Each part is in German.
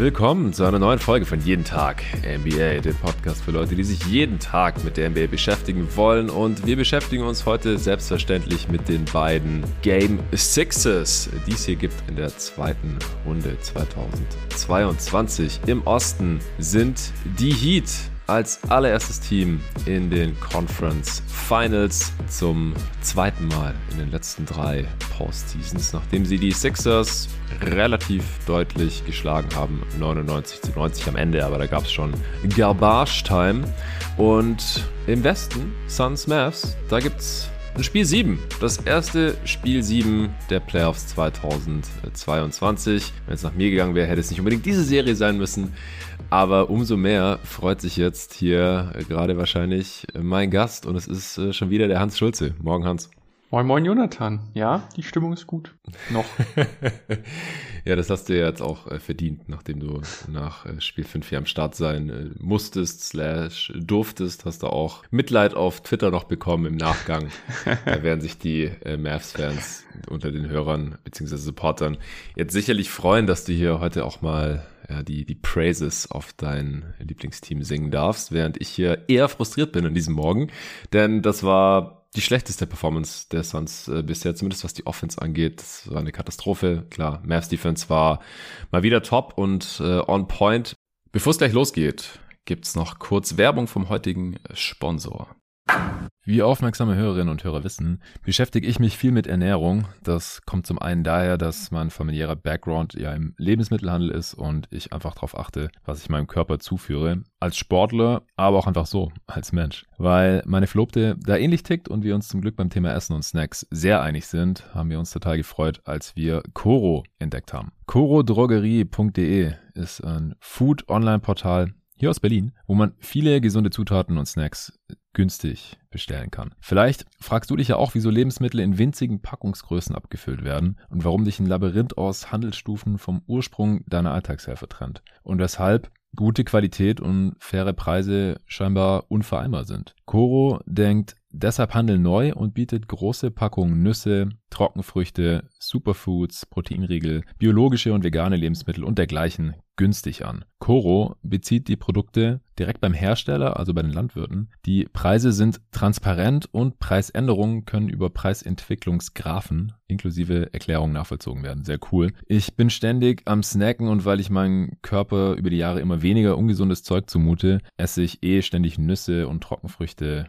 Willkommen zu einer neuen Folge von Jeden Tag NBA, dem Podcast für Leute, die sich jeden Tag mit der NBA beschäftigen wollen. Und wir beschäftigen uns heute selbstverständlich mit den beiden Game Sixes, die es hier gibt in der zweiten Runde 2022. Im Osten sind die Heat als allererstes Team in den Conference Finals zum zweiten Mal in den letzten drei Postseasons, nachdem sie die Sixers relativ deutlich geschlagen haben, 99 zu 90 am Ende, aber da gab es schon Garbage Time. Und im Westen, Suns Mavs, da gibt es Spiel 7, das erste Spiel 7 der Playoffs 2022. Wenn es nach mir gegangen wäre, hätte es nicht unbedingt diese Serie sein müssen. Aber umso mehr freut sich jetzt hier gerade wahrscheinlich mein Gast und es ist äh, schon wieder der Hans Schulze. Morgen, Hans. Moin, moin, Jonathan. Ja, die Stimmung ist gut. Noch. ja, das hast du ja jetzt auch äh, verdient, nachdem du nach äh, Spiel 5 hier am Start sein musstest, slash durftest, hast du auch Mitleid auf Twitter noch bekommen im Nachgang. da werden sich die Mavs-Fans unter den Hörern bzw. Supportern jetzt sicherlich freuen, dass du hier heute auch mal ja, die, die Praises auf dein Lieblingsteam singen darfst, während ich hier eher frustriert bin an diesem Morgen. Denn das war die schlechteste Performance der Suns äh, bisher, zumindest was die Offense angeht. Das war eine Katastrophe. Klar, Mavs Defense war mal wieder top und äh, on point. Bevor es gleich losgeht, gibt's noch kurz Werbung vom heutigen Sponsor. Wie aufmerksame Hörerinnen und Hörer wissen, beschäftige ich mich viel mit Ernährung. Das kommt zum einen daher, dass mein familiärer Background ja im Lebensmittelhandel ist und ich einfach darauf achte, was ich meinem Körper zuführe. Als Sportler, aber auch einfach so, als Mensch. Weil meine Verlobte da ähnlich tickt und wir uns zum Glück beim Thema Essen und Snacks sehr einig sind, haben wir uns total gefreut, als wir Coro entdeckt haben. corodrogerie.de ist ein Food-Online-Portal, hier aus Berlin, wo man viele gesunde Zutaten und Snacks günstig bestellen kann. Vielleicht fragst du dich ja auch, wieso Lebensmittel in winzigen Packungsgrößen abgefüllt werden und warum dich ein Labyrinth aus Handelsstufen vom Ursprung deiner Alltagshelfer trennt und weshalb gute Qualität und faire Preise scheinbar unvereinbar sind. Coro denkt deshalb Handel neu und bietet große Packungen Nüsse, Trockenfrüchte, Superfoods, Proteinriegel, biologische und vegane Lebensmittel und dergleichen günstig an. Coro bezieht die Produkte direkt beim Hersteller, also bei den Landwirten. Die Preise sind transparent und Preisänderungen können über Preisentwicklungsgraphen inklusive Erklärungen nachvollzogen werden. Sehr cool. Ich bin ständig am Snacken und weil ich meinem Körper über die Jahre immer weniger ungesundes Zeug zumute, esse ich eh ständig Nüsse und Trockenfrüchte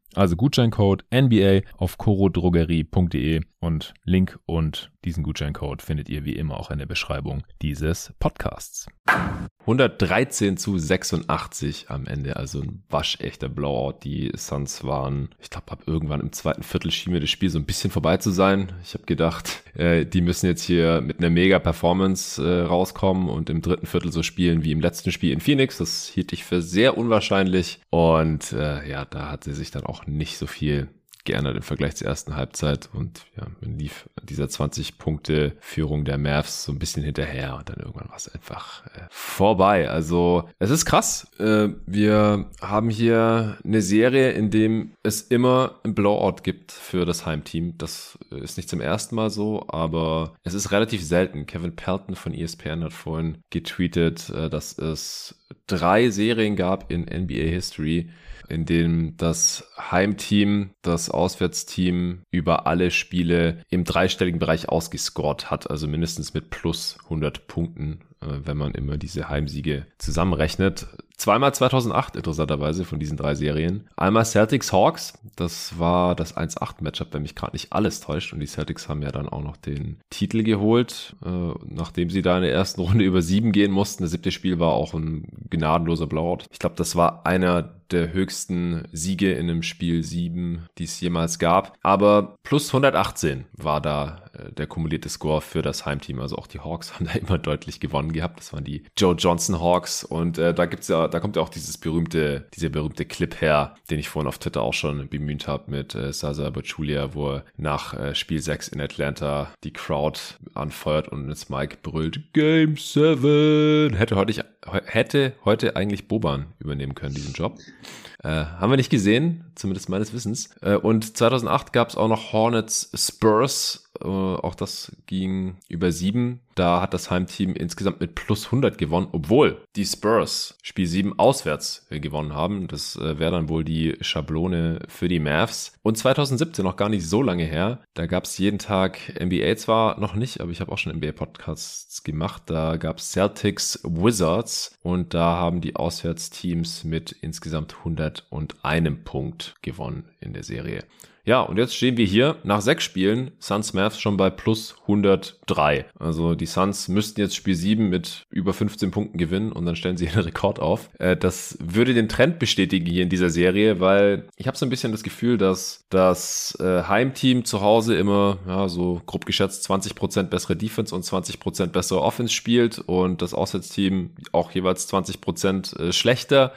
Also Gutscheincode NBA auf corodrogerie.de und Link und diesen Gutscheincode findet ihr wie immer auch in der Beschreibung dieses Podcasts. 113 zu 86 am Ende, also ein waschechter Blowout. Die Suns waren, ich glaube, ab irgendwann im zweiten Viertel schien mir das Spiel so ein bisschen vorbei zu sein. Ich habe gedacht, äh, die müssen jetzt hier mit einer mega Performance äh, rauskommen und im dritten Viertel so spielen wie im letzten Spiel in Phoenix. Das hielt ich für sehr unwahrscheinlich und äh, ja, da hat sie sich dann auch nicht so viel geändert im Vergleich zur ersten Halbzeit und ja, man lief dieser 20 Punkte Führung der Mavs so ein bisschen hinterher und dann irgendwann war es einfach äh, vorbei. Also es ist krass. Äh, wir haben hier eine Serie, in dem es immer ein Blowout gibt für das Heimteam. Das ist nicht zum ersten Mal so, aber es ist relativ selten. Kevin Pelton von ESPN hat vorhin getweetet, äh, dass es drei Serien gab in NBA History, in denen das Heimteam das Auswärtsteam über alle Spiele im dreistelligen Bereich ausgescored hat, also mindestens mit plus 100 Punkten, wenn man immer diese Heimsiege zusammenrechnet. Zweimal 2008 interessanterweise von diesen drei Serien. Einmal Celtics Hawks, das war das 1-8-Matchup, wenn mich gerade nicht alles täuscht. Und die Celtics haben ja dann auch noch den Titel geholt, äh, nachdem sie da in der ersten Runde über sieben gehen mussten. Das siebte Spiel war auch ein gnadenloser Blowout. Ich glaube, das war einer der höchsten Siege in einem Spiel 7, die es jemals gab. Aber plus 118 war da äh, der kumulierte Score für das Heimteam. Also auch die Hawks haben da immer deutlich gewonnen gehabt. Das waren die Joe Johnson Hawks. Und äh, da gibt's ja, da kommt ja auch dieses berühmte, dieser berühmte Clip her, den ich vorhin auf Twitter auch schon bemüht habe mit äh, Sasa Bachulia, wo er nach äh, Spiel 6 in Atlanta die Crowd anfeuert und ins Mike brüllt, Game 7. Hätte heute, hätte heute eigentlich Boban übernehmen können, diesen Job. Äh, haben wir nicht gesehen, zumindest meines Wissens. Äh, und 2008 gab es auch noch Hornets Spurs äh, auch das ging über sieben. Da hat das Heimteam insgesamt mit plus 100 gewonnen, obwohl die Spurs Spiel 7 auswärts äh, gewonnen haben. Das äh, wäre dann wohl die Schablone für die Mavs. Und 2017, noch gar nicht so lange her, da gab es jeden Tag NBA zwar noch nicht, aber ich habe auch schon NBA-Podcasts gemacht. Da gab es Celtics Wizards und da haben die Auswärtsteams mit insgesamt 101 Punkt gewonnen in der Serie. Ja, und jetzt stehen wir hier nach sechs Spielen, Suns Mavs schon bei plus 103. Also die Suns müssten jetzt Spiel 7 mit über 15 Punkten gewinnen und dann stellen sie einen Rekord auf. Äh, das würde den Trend bestätigen hier in dieser Serie, weil ich habe so ein bisschen das Gefühl, dass das äh, Heimteam zu Hause immer, ja, so grob geschätzt 20% bessere Defense und 20% bessere Offense spielt und das Auswärtsteam auch jeweils 20% äh, schlechter.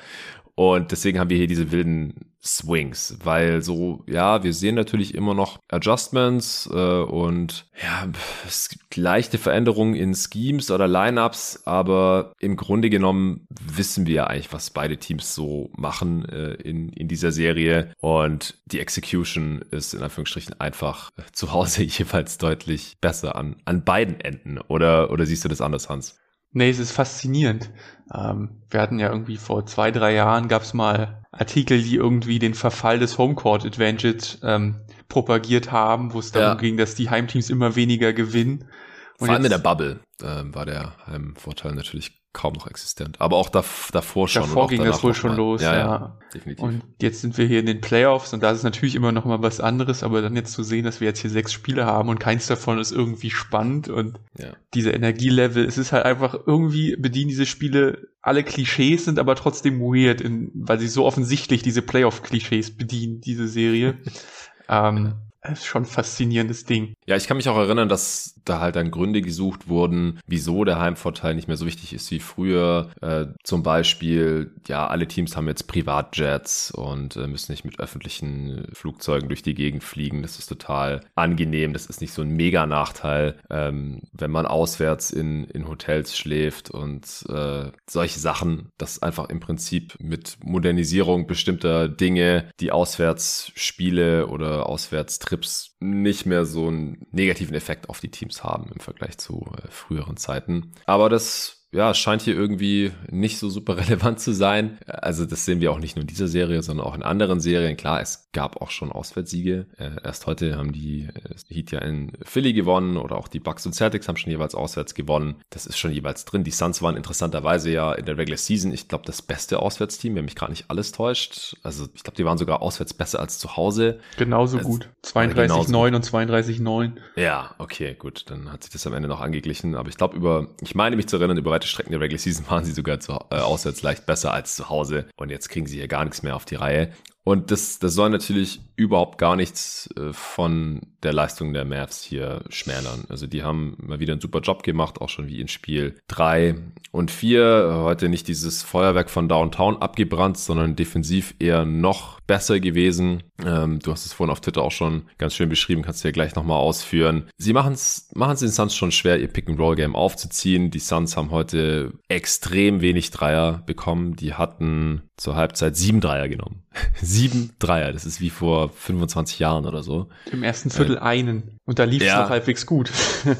Und deswegen haben wir hier diese wilden Swings, weil so, ja, wir sehen natürlich immer noch Adjustments äh, und ja, es gibt leichte Veränderungen in Schemes oder Lineups, aber im Grunde genommen wissen wir ja eigentlich, was beide Teams so machen äh, in, in dieser Serie und die Execution ist in Anführungsstrichen einfach äh, zu Hause jeweils deutlich besser an, an beiden Enden. Oder, oder siehst du das anders, Hans? Nee, es ist faszinierend. Ähm, wir hatten ja irgendwie vor zwei, drei Jahren gab es mal Artikel, die irgendwie den Verfall des Homecourt Advantage ähm, propagiert haben, wo es darum ja. ging, dass die Heimteams immer weniger gewinnen. Und Vor allem in der Bubble äh, war der Heimvorteil natürlich kaum noch existent. Aber auch dav davor schon. Davor ging das wohl schon los, ja, ja. ja, Definitiv. Und jetzt sind wir hier in den Playoffs und da ist natürlich immer noch mal was anderes, aber dann jetzt zu sehen, dass wir jetzt hier sechs Spiele haben und keins davon ist irgendwie spannend und ja. diese Energielevel, es ist halt einfach irgendwie bedienen diese Spiele alle Klischees sind aber trotzdem weird, in, weil sie so offensichtlich diese Playoff-Klischees bedienen, diese Serie. ähm, das ist schon ein faszinierendes Ding. Ja, ich kann mich auch erinnern, dass da halt dann Gründe gesucht wurden, wieso der Heimvorteil nicht mehr so wichtig ist wie früher. Äh, zum Beispiel, ja, alle Teams haben jetzt Privatjets und äh, müssen nicht mit öffentlichen Flugzeugen durch die Gegend fliegen. Das ist total angenehm. Das ist nicht so ein Mega-Nachteil, ähm, wenn man auswärts in, in Hotels schläft und äh, solche Sachen. Das einfach im Prinzip mit Modernisierung bestimmter Dinge, die Auswärtsspiele oder Auswärtstrips Trips nicht mehr so einen negativen Effekt auf die Teams haben im Vergleich zu äh, früheren Zeiten. Aber das ja, scheint hier irgendwie nicht so super relevant zu sein. Also das sehen wir auch nicht nur in dieser Serie, sondern auch in anderen Serien. Klar, es gab auch schon Auswärtssiege. Äh, erst heute haben die äh, Heat ja in Philly gewonnen oder auch die Bucks und Celtics haben schon jeweils auswärts gewonnen. Das ist schon jeweils drin. Die Suns waren interessanterweise ja in der Regular Season, ich glaube, das beste Auswärtsteam, wenn mich gerade nicht alles täuscht. Also ich glaube, die waren sogar auswärts besser als zu Hause. Genauso also, gut. 32-9 und 32-9. Ja, okay, gut. Dann hat sich das am Ende noch angeglichen. Aber ich glaube, über, ich meine mich zu erinnern, über weite Strecken der Regular Season waren sie sogar zu, äh, auswärts leicht besser als zu Hause. Und jetzt kriegen sie hier gar nichts mehr auf die Reihe. Und das, das soll natürlich überhaupt gar nichts äh, von der Leistung der Mavs hier schmälern. Also die haben mal wieder einen super Job gemacht, auch schon wie in Spiel drei und vier. Heute nicht dieses Feuerwerk von Downtown abgebrannt, sondern defensiv eher noch besser gewesen. Ähm, du hast es vorhin auf Twitter auch schon ganz schön beschrieben, kannst du ja gleich nochmal ausführen. Sie machen es machen den Suns schon schwer, ihr Pick-and-Roll-Game aufzuziehen. Die Suns haben heute extrem wenig Dreier bekommen. Die hatten zur Halbzeit sieben Dreier genommen. Sieben Dreier, das ist wie vor 25 Jahren oder so. Im ersten Viertel äh, einen. Und da lief es ja, noch halbwegs gut.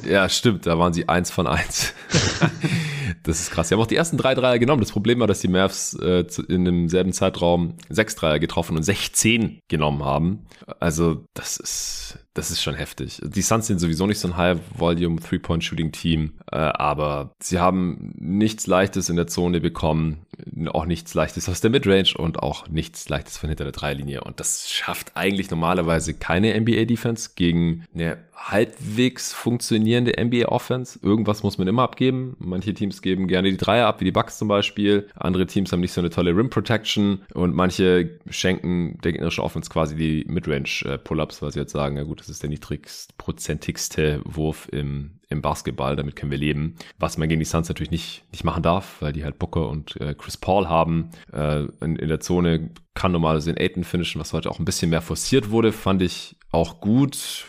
ja, stimmt, da waren sie eins von eins. das ist krass. Sie haben auch die ersten drei Dreier genommen. Das Problem war, dass die Mavs äh, in demselben Zeitraum sechs Dreier getroffen und 16 genommen haben. Also, das ist das ist schon heftig. Die Suns sind sowieso nicht so ein High-Volume Three-Point-Shooting-Team, äh, aber sie haben nichts Leichtes in der Zone bekommen, auch nichts Leichtes aus der Midrange und auch nichts Leichtes von hinter der Dreilinie. Und das schafft eigentlich normalerweise keine NBA-Defense gegen eine halbwegs funktionierende NBA-Offense. Irgendwas muss man immer abgeben. Manche Teams geben gerne die Dreier ab, wie die Bucks zum Beispiel. Andere Teams haben nicht so eine tolle Rim-Protection und manche schenken der gegnerischen Offense quasi die Midrange-Pull-Ups, äh, weil sie jetzt sagen, ja gut, das ist der niedrigstprozentigste Wurf im, im Basketball. Damit können wir leben. Was man gegen die Suns natürlich nicht, nicht machen darf, weil die halt Booker und äh, Chris Paul haben. Äh, in, in der Zone kann normalerweise in Aiden finishen, was heute auch ein bisschen mehr forciert wurde, fand ich auch gut.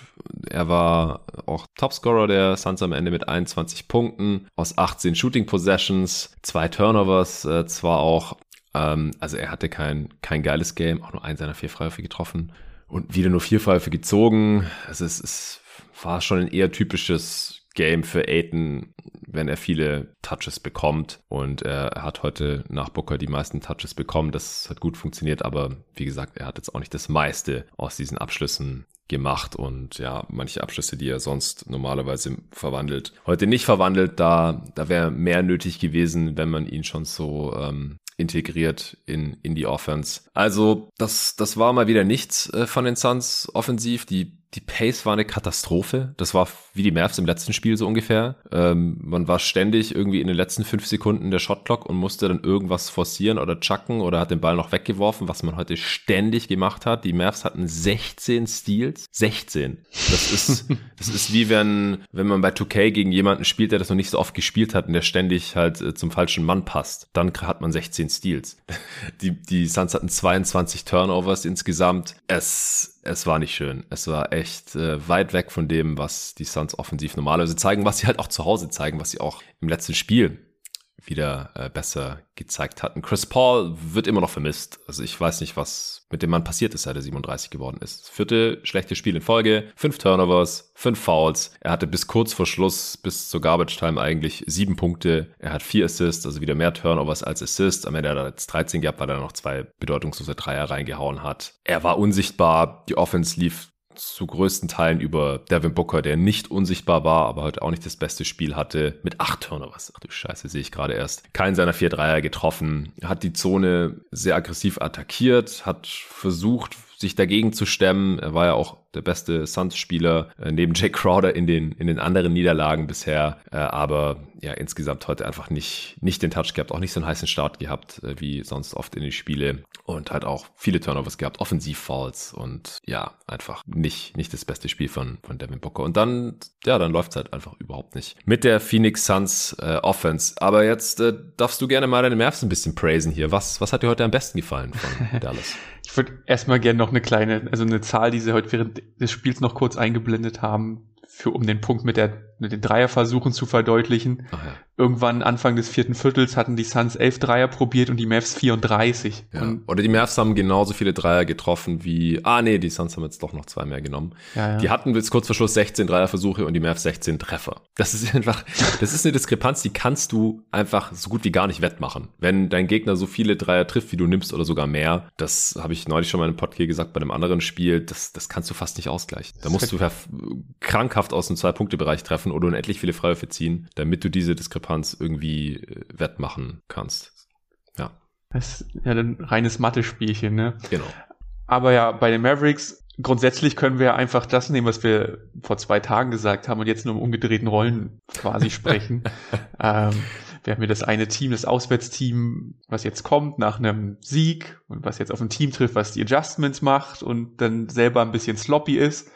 Er war auch Topscorer der Suns am Ende mit 21 Punkten aus 18 Shooting Possessions, zwei Turnovers, äh, zwar auch ähm, also er hatte kein, kein geiles Game, auch nur einen seiner vier Freiwürfe getroffen und wieder nur vier Pfeife gezogen. Also es, es war schon ein eher typisches Game für Aiton, wenn er viele Touches bekommt. Und er hat heute nach Booker die meisten Touches bekommen. Das hat gut funktioniert, aber wie gesagt, er hat jetzt auch nicht das meiste aus diesen Abschlüssen gemacht und ja, manche Abschlüsse, die er sonst normalerweise verwandelt, heute nicht verwandelt, da, da wäre mehr nötig gewesen, wenn man ihn schon so ähm, integriert in, in die Offense. Also das, das war mal wieder nichts äh, von den Suns offensiv. Die die Pace war eine Katastrophe. Das war wie die Mavs im letzten Spiel so ungefähr. Ähm, man war ständig irgendwie in den letzten fünf Sekunden der Shotclock und musste dann irgendwas forcieren oder chucken oder hat den Ball noch weggeworfen, was man heute ständig gemacht hat. Die Mavs hatten 16 Steals. 16. Das ist, das ist wie wenn, wenn man bei 2K gegen jemanden spielt, der das noch nicht so oft gespielt hat und der ständig halt äh, zum falschen Mann passt. Dann hat man 16 Steals. Die, die Suns hatten 22 Turnovers insgesamt. Es, es war nicht schön. Es war echt äh, weit weg von dem, was die Suns offensiv normalerweise zeigen, was sie halt auch zu Hause zeigen, was sie auch im letzten Spiel wieder äh, besser gezeigt hatten. Chris Paul wird immer noch vermisst. Also ich weiß nicht, was mit dem Mann passiert ist, seit er 37 geworden ist. Vierte schlechte Spiel in Folge, fünf Turnovers, fünf Fouls. Er hatte bis kurz vor Schluss, bis zur Garbage Time eigentlich sieben Punkte. Er hat vier Assists, also wieder mehr Turnovers als Assists. Am Ende hat er jetzt 13 gehabt, weil er noch zwei bedeutungslose Dreier reingehauen hat. Er war unsichtbar. Die Offense lief zu größten Teilen über Devin Booker, der nicht unsichtbar war, aber heute auch nicht das beste Spiel hatte, mit acht Turnovers. Ach du Scheiße, sehe ich gerade erst. Keinen seiner vier Dreier getroffen, hat die Zone sehr aggressiv attackiert, hat versucht, sich dagegen zu stemmen. Er war ja auch der beste Suns-Spieler äh, neben Jake Crowder in den, in den anderen Niederlagen bisher. Äh, aber ja, insgesamt heute einfach nicht, nicht den Touch gehabt, auch nicht so einen heißen Start gehabt, äh, wie sonst oft in den Spiele. Und halt auch viele Turnovers gehabt, Offensiv-Fouls und ja, einfach nicht, nicht das beste Spiel von, von Devin Booker. Und dann, ja, dann läuft's halt einfach überhaupt nicht. Mit der Phoenix Suns äh, Offense. Aber jetzt äh, darfst du gerne mal deine Mavs ein bisschen praisen hier. Was, was hat dir heute am besten gefallen von Dallas? ich würde erstmal gerne noch eine kleine, also eine Zahl, die sie heute während des Spiels noch kurz eingeblendet haben, für um den Punkt mit der mit den Dreierversuchen zu verdeutlichen. Ja. Irgendwann Anfang des vierten Viertels hatten die Suns elf Dreier probiert und die Mavs 34. Ja. Oder die Mavs haben genauso viele Dreier getroffen wie, ah nee, die Suns haben jetzt doch noch zwei mehr genommen. Ja. Die hatten bis kurz vor Schluss 16 Dreierversuche und die Mavs 16 Treffer. Das ist einfach, das ist eine Diskrepanz, die kannst du einfach so gut wie gar nicht wettmachen. Wenn dein Gegner so viele Dreier trifft, wie du nimmst oder sogar mehr, das habe ich neulich schon mal in einem Podcast gesagt, bei einem anderen Spiel, das, das kannst du fast nicht ausgleichen. Da musst du krankhaft aus dem Zwei-Punkte-Bereich treffen treffen oder unendlich viele Freiwürfe ziehen, damit du diese Diskrepanz irgendwie äh, wettmachen kannst. Ja. Das ist ja ein reines Mathe-Spielchen, ne? Genau. Aber ja, bei den Mavericks, grundsätzlich können wir einfach das nehmen, was wir vor zwei Tagen gesagt haben und jetzt nur im umgedrehten Rollen quasi sprechen. ähm, wir haben hier das eine Team, das Auswärtsteam, was jetzt kommt nach einem Sieg und was jetzt auf ein Team trifft, was die Adjustments macht und dann selber ein bisschen sloppy ist.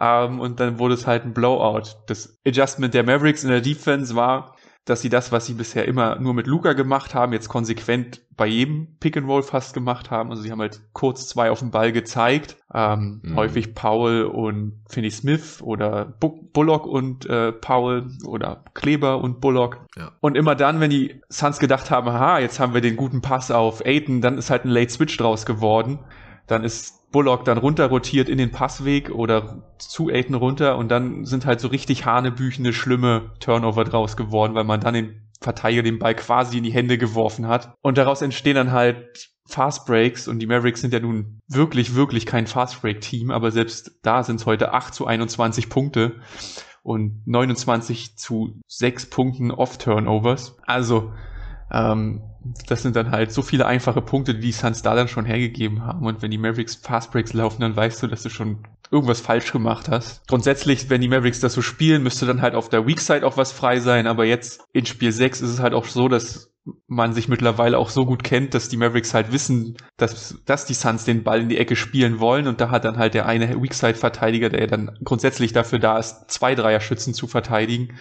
Ähm, und dann wurde es halt ein Blowout. Das Adjustment der Mavericks in der Defense war, dass sie das, was sie bisher immer nur mit Luca gemacht haben, jetzt konsequent bei jedem Pick and Roll fast gemacht haben. Also sie haben halt kurz zwei auf den Ball gezeigt. Ähm, mhm. Häufig Paul und Finney Smith oder Bu Bullock und äh, Paul oder Kleber und Bullock. Ja. Und immer dann, wenn die Suns gedacht haben, aha, jetzt haben wir den guten Pass auf Aiden, dann ist halt ein Late Switch draus geworden. Dann ist Bullock dann runterrotiert in den Passweg oder zu Aiden runter und dann sind halt so richtig hanebüchende, schlimme Turnover draus geworden, weil man dann den Verteidiger den Ball quasi in die Hände geworfen hat. Und daraus entstehen dann halt Fast Breaks und die Mavericks sind ja nun wirklich, wirklich kein Fast Break Team, aber selbst da sind es heute 8 zu 21 Punkte und 29 zu 6 Punkten Off-Turnovers. Also ähm, das sind dann halt so viele einfache Punkte, die die Suns da dann schon hergegeben haben. Und wenn die Mavericks Fastbreaks laufen, dann weißt du, dass du schon irgendwas falsch gemacht hast. Grundsätzlich, wenn die Mavericks das so spielen, müsste dann halt auf der Weak Side auch was frei sein. Aber jetzt in Spiel 6 ist es halt auch so, dass man sich mittlerweile auch so gut kennt, dass die Mavericks halt wissen, dass, dass die Suns den Ball in die Ecke spielen wollen und da hat dann halt der eine Weakside-Verteidiger, der dann grundsätzlich dafür da ist, zwei Dreierschützen zu verteidigen,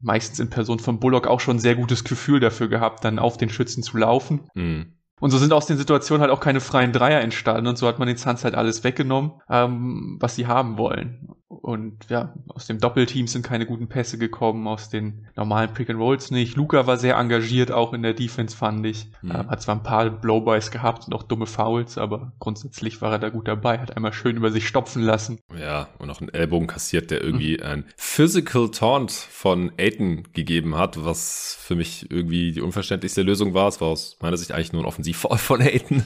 meistens in Person von Bullock auch schon ein sehr gutes Gefühl dafür gehabt, dann auf den Schützen zu laufen. Mhm. Und so sind aus den Situationen halt auch keine freien Dreier entstanden und so hat man den Suns halt alles weggenommen, ähm, was sie haben wollen. Und ja, aus dem Doppelteam sind keine guten Pässe gekommen, aus den normalen Pick and Rolls nicht. Luca war sehr engagiert, auch in der Defense fand ich. Mhm. Ähm, hat zwar ein paar Blowbys gehabt und auch dumme Fouls, aber grundsätzlich war er da gut dabei, hat einmal schön über sich stopfen lassen. Ja, und auch einen Ellbogen kassiert, der irgendwie mhm. ein Physical Taunt von Aiden gegeben hat, was für mich irgendwie die unverständlichste Lösung war. Es war aus meiner Sicht eigentlich nur ein Offensivfall von Aiden.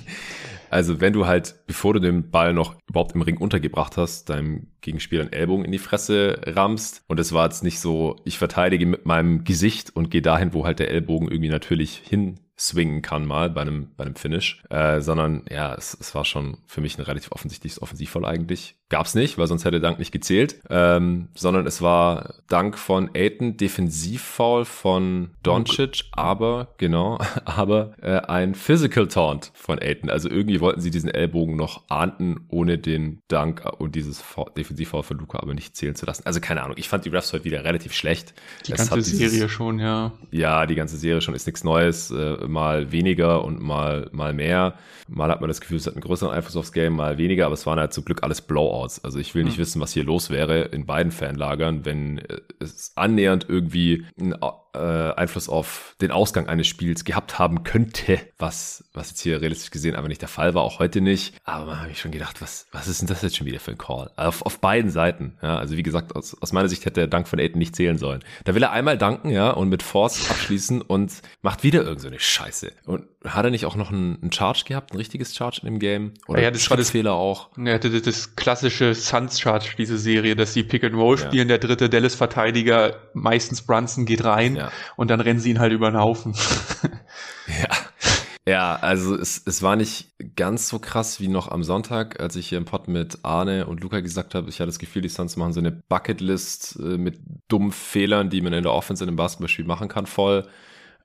Also wenn du halt, bevor du den Ball noch überhaupt im Ring untergebracht hast, deinem Gegenspieler einen Ellbogen in die Fresse rammst und es war jetzt nicht so, ich verteidige mit meinem Gesicht und gehe dahin, wo halt der Ellbogen irgendwie natürlich hin swingen kann mal bei einem, bei einem Finish, äh, sondern ja, es, es war schon für mich ein relativ offensichtliches Offensivfall eigentlich. Gab's nicht, weil sonst hätte Dank nicht gezählt, ähm, sondern es war Dank von Aiton, Defensivfoul von Doncic, aber, genau, aber äh, ein Physical Taunt von Aiton. Also irgendwie wollten sie diesen Ellbogen noch ahnden, ohne den Dank und dieses Defensivfoul von Luca aber nicht zählen zu lassen. Also keine Ahnung, ich fand die Refs heute wieder relativ schlecht. Die es ganze Serie dieses, schon, ja. Ja, die ganze Serie schon ist nichts Neues. Äh, mal weniger und mal, mal mehr. Mal hat man das Gefühl, es hat einen größeren Einfluss aufs Game, mal weniger, aber es waren halt zum Glück alles Blowouts. Also ich will nicht mhm. wissen, was hier los wäre in beiden Fanlagern, wenn es annähernd irgendwie ein äh, Einfluss auf den Ausgang eines Spiels gehabt haben könnte, was, was jetzt hier realistisch gesehen aber nicht der Fall war, auch heute nicht. Aber man habe ich schon gedacht, was, was ist denn das jetzt schon wieder für ein Call? Auf, auf beiden Seiten. Ja, also wie gesagt, aus, aus meiner Sicht hätte der Dank von Aiden nicht zählen sollen. Da will er einmal danken, ja, und mit Force abschließen und macht wieder irgendeine so Scheiße. Und hat er nicht auch noch einen, einen Charge gehabt, ein richtiges Charge in dem Game? Oder ja, das war das Fehler auch. Ja, das, das klassische Suns Charge, diese Serie, dass sie Pick and Roll spielen, ja. der dritte Dallas-Verteidiger, meistens Brunson geht rein ja. Und dann rennen sie ihn halt über den Haufen. ja. Ja, also es, es war nicht ganz so krass wie noch am Sonntag, als ich hier im Pod mit Arne und Luca gesagt habe, ich hatte das Gefühl, die Suns machen so eine Bucketlist äh, mit dummen Fehlern, die man in der Offense in einem Basketballspiel machen kann, voll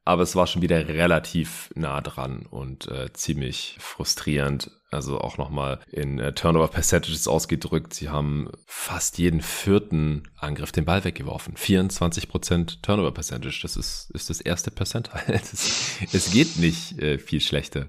aber es war schon wieder relativ nah dran und äh, ziemlich frustrierend. Also auch nochmal in äh, Turnover Percentages ausgedrückt. Sie haben fast jeden vierten Angriff den Ball weggeworfen. 24% Turnover Percentage. Das ist, ist das erste Percentile. es geht nicht äh, viel schlechter.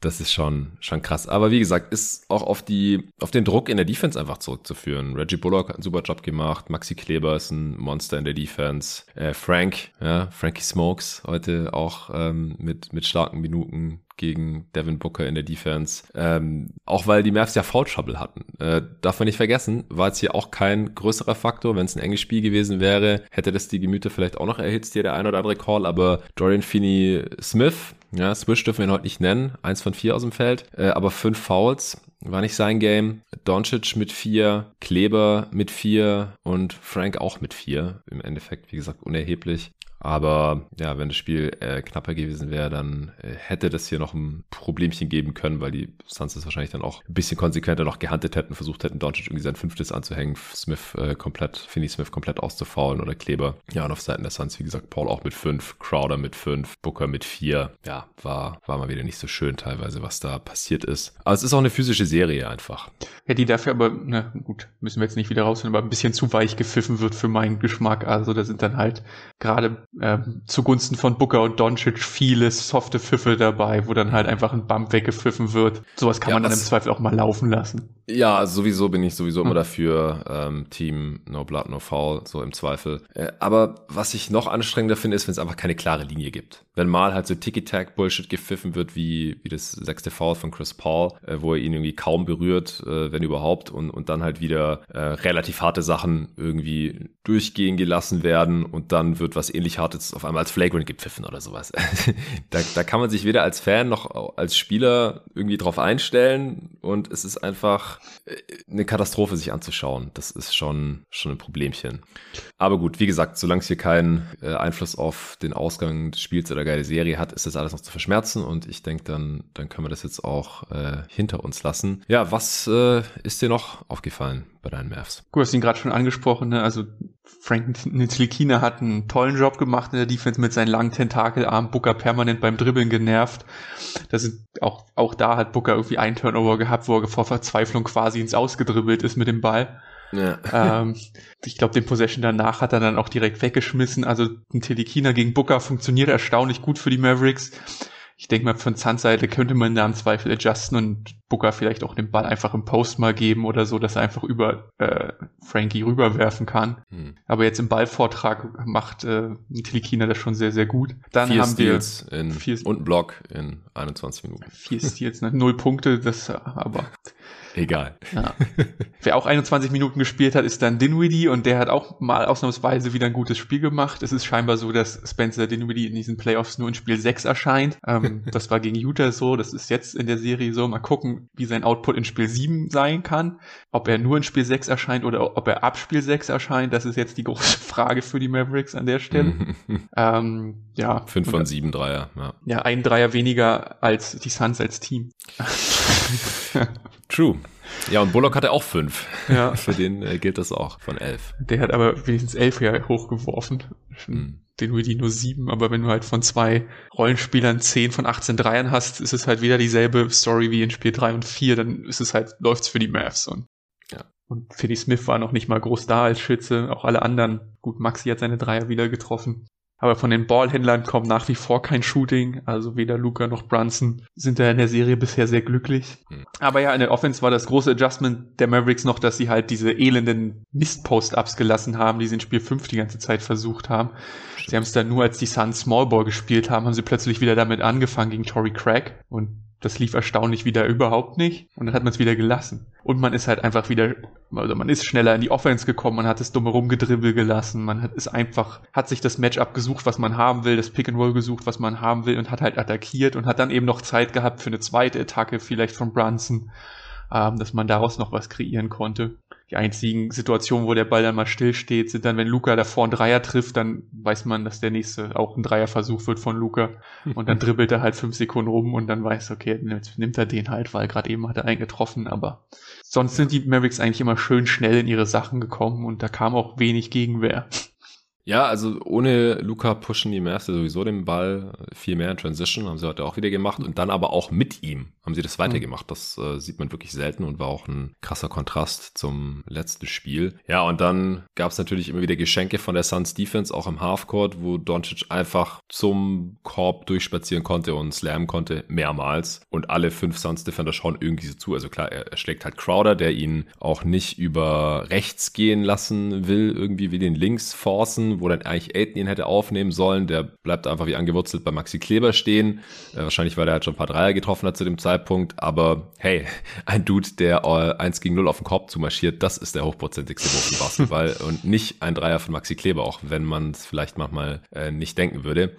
Das ist schon, schon krass. Aber wie gesagt, ist auch auf die, auf den Druck in der Defense einfach zurückzuführen. Reggie Bullock hat einen super Job gemacht. Maxi Kleber ist ein Monster in der Defense. Äh, Frank, ja, Frankie Smokes heute auch ähm, mit, mit starken Minuten gegen Devin Booker in der Defense. Ähm, auch weil die Mavs ja Foul Trouble hatten. Äh, darf man nicht vergessen, war jetzt hier auch kein größerer Faktor. Wenn es ein enges Spiel gewesen wäre, hätte das die Gemüter vielleicht auch noch erhitzt, hier der ein oder andere Call. Aber Dorian Finney Smith ja, Swish dürfen wir ihn heute nicht nennen. Eins von vier aus dem Feld. Äh, aber fünf Fouls war nicht sein Game. Doncic mit vier, Kleber mit vier und Frank auch mit vier. Im Endeffekt, wie gesagt, unerheblich. Aber ja, wenn das Spiel äh, knapper gewesen wäre, dann äh, hätte das hier noch ein Problemchen geben können, weil die Suns es wahrscheinlich dann auch ein bisschen konsequenter noch gehandelt hätten, versucht hätten, Doncic irgendwie sein fünftes anzuhängen, Smith äh, komplett, Finney Smith komplett auszufaulen oder Kleber. Ja, und auf Seiten der Suns, wie gesagt, Paul auch mit fünf, Crowder mit fünf, Booker mit vier. Ja, war, war mal wieder nicht so schön teilweise, was da passiert ist. Aber es ist auch eine physische Serie einfach. Ja, die dafür aber, na gut, müssen wir jetzt nicht wieder rausholen, aber ein bisschen zu weich gepfiffen wird für meinen Geschmack. Also da sind dann halt gerade ähm, zugunsten von Booker und Doncic viele softe Pfiffe dabei, wo dann halt einfach ein Bump weggepfiffen wird. Sowas kann ja, man dann im Zweifel auch mal laufen lassen. Ja, also sowieso bin ich sowieso immer hm. dafür, ähm, Team No Blood, No Foul, so im Zweifel. Äh, aber was ich noch anstrengender finde, ist, wenn es einfach keine klare Linie gibt. Wenn mal halt so Tiki-Tack-Bullshit gepfiffen wird, wie, wie das sechste Foul von Chris Paul, äh, wo er ihn irgendwie kaum berührt, äh, wenn überhaupt, und, und dann halt wieder äh, relativ harte Sachen irgendwie durchgehen gelassen werden und dann wird was ähnlich Hartes auf einmal als Flagrant gepfiffen oder sowas. da, da kann man sich weder als Fan noch als Spieler irgendwie drauf einstellen und es ist einfach eine Katastrophe, sich anzuschauen. Das ist schon, schon ein Problemchen. Aber gut, wie gesagt, solange es hier keinen äh, Einfluss auf den Ausgang des Spiels oder geile Serie hat, ist das alles noch zu verschmerzen und ich denke, dann, dann können wir das jetzt auch äh, hinter uns lassen. Ja, was äh, ist dir noch aufgefallen bei deinen Mavs? Du hast ihn gerade schon angesprochen, ne? also Frank Ntilikina hat einen tollen Job gemacht in der Defense mit seinen langen Tentakelarmen, Booker permanent beim Dribbeln genervt. Da sind auch, auch da hat Booker irgendwie einen Turnover gehabt, wo er vor Verzweiflung quasi ins Ausgedribbelt ist mit dem Ball. Ja. Ähm, ich glaube, den Possession danach hat er dann auch direkt weggeschmissen. Also ein Telikina gegen Booker funktioniert erstaunlich gut für die Mavericks ich denke mal, von Suns Seite könnte man da im Zweifel adjusten und Booker vielleicht auch den Ball einfach im Post mal geben oder so, dass er einfach über äh, Frankie rüberwerfen kann. Hm. Aber jetzt im Ballvortrag macht äh, Tilikina das schon sehr, sehr gut. Dann vier haben Steals wir in, vier, und Block in 21 Minuten. Vier Steals, ne? null Punkte, das aber Egal. Ja. Wer auch 21 Minuten gespielt hat, ist dann Dinwiddie und der hat auch mal ausnahmsweise wieder ein gutes Spiel gemacht. Es ist scheinbar so, dass Spencer Dinwiddie in diesen Playoffs nur in Spiel 6 erscheint. Ähm, das war gegen Utah so, das ist jetzt in der Serie so. Mal gucken, wie sein Output in Spiel 7 sein kann. Ob er nur in Spiel 6 erscheint oder ob er ab Spiel 6 erscheint, das ist jetzt die große Frage für die Mavericks an der Stelle. ähm, ja. 5 von 7 Dreier, ja. Ja, ein Dreier weniger als die Suns als Team. True. Ja, und Bullock hatte auch fünf. Ja. Für den äh, gilt das auch von elf. Der hat aber wenigstens elf ja hochgeworfen. Hm. Den Widi nur sieben, aber wenn du halt von zwei Rollenspielern zehn von 18 Dreiern hast, ist es halt wieder dieselbe Story wie in Spiel drei und vier, dann ist es halt, läuft's für die Mavs und ja. Und Philly Smith war noch nicht mal groß da als Schütze. Auch alle anderen. Gut, Maxi hat seine Dreier wieder getroffen. Aber von den Ballhändlern kommt nach wie vor kein Shooting. Also weder Luca noch Brunson sind da in der Serie bisher sehr glücklich. Mhm. Aber ja, in der Offense war das große Adjustment der Mavericks noch, dass sie halt diese elenden Mist-Post-Ups gelassen haben, die sie in Spiel 5 die ganze Zeit versucht haben. Sie haben es dann nur, als die Suns Smallball gespielt haben, haben sie plötzlich wieder damit angefangen gegen Tory Craig. Und das lief erstaunlich wieder überhaupt nicht. Und dann hat man es wieder gelassen. Und man ist halt einfach wieder, also man ist schneller in die Offense gekommen, man hat es dumme rumgedribbel gelassen, man hat ist einfach, hat sich das Matchup gesucht, was man haben will, das Pick and Roll gesucht, was man haben will und hat halt attackiert und hat dann eben noch Zeit gehabt für eine zweite Attacke, vielleicht von Brunson, ähm, dass man daraus noch was kreieren konnte die einzigen Situationen, wo der Ball dann mal still steht, sind dann, wenn Luca davor einen Dreier trifft, dann weiß man, dass der nächste auch ein Dreierversuch wird von Luca. Und dann dribbelt er halt fünf Sekunden rum und dann weiß, okay, jetzt nimmt er den halt, weil gerade eben hat er einen getroffen, aber sonst sind die Mavericks eigentlich immer schön schnell in ihre Sachen gekommen und da kam auch wenig Gegenwehr. Ja, also ohne Luca pushen die Mavs sowieso den Ball viel mehr in Transition, haben sie heute auch wieder gemacht und dann aber auch mit ihm haben sie das weitergemacht. Das äh, sieht man wirklich selten und war auch ein krasser Kontrast zum letzten Spiel. Ja, und dann gab es natürlich immer wieder Geschenke von der Suns Defense, auch im Halfcourt, wo Doncic einfach zum Korb durchspazieren konnte und slammen konnte, mehrmals. Und alle fünf Suns Defender schauen irgendwie so zu. Also klar, er, er schlägt halt Crowder, der ihn auch nicht über rechts gehen lassen will, irgendwie will den links forcen, wo dann eigentlich Aiden ihn hätte aufnehmen sollen. Der bleibt einfach wie angewurzelt bei Maxi Kleber stehen. Äh, wahrscheinlich, weil er halt schon ein paar Dreier getroffen hat zu dem Zeitpunkt. Zeitpunkt, aber hey, ein Dude, der äh, 1 gegen 0 auf den Korb zumarschiert, das ist der hochprozentigste Wurf im Basketball und nicht ein Dreier von Maxi Kleber, auch wenn man es vielleicht manchmal äh, nicht denken würde.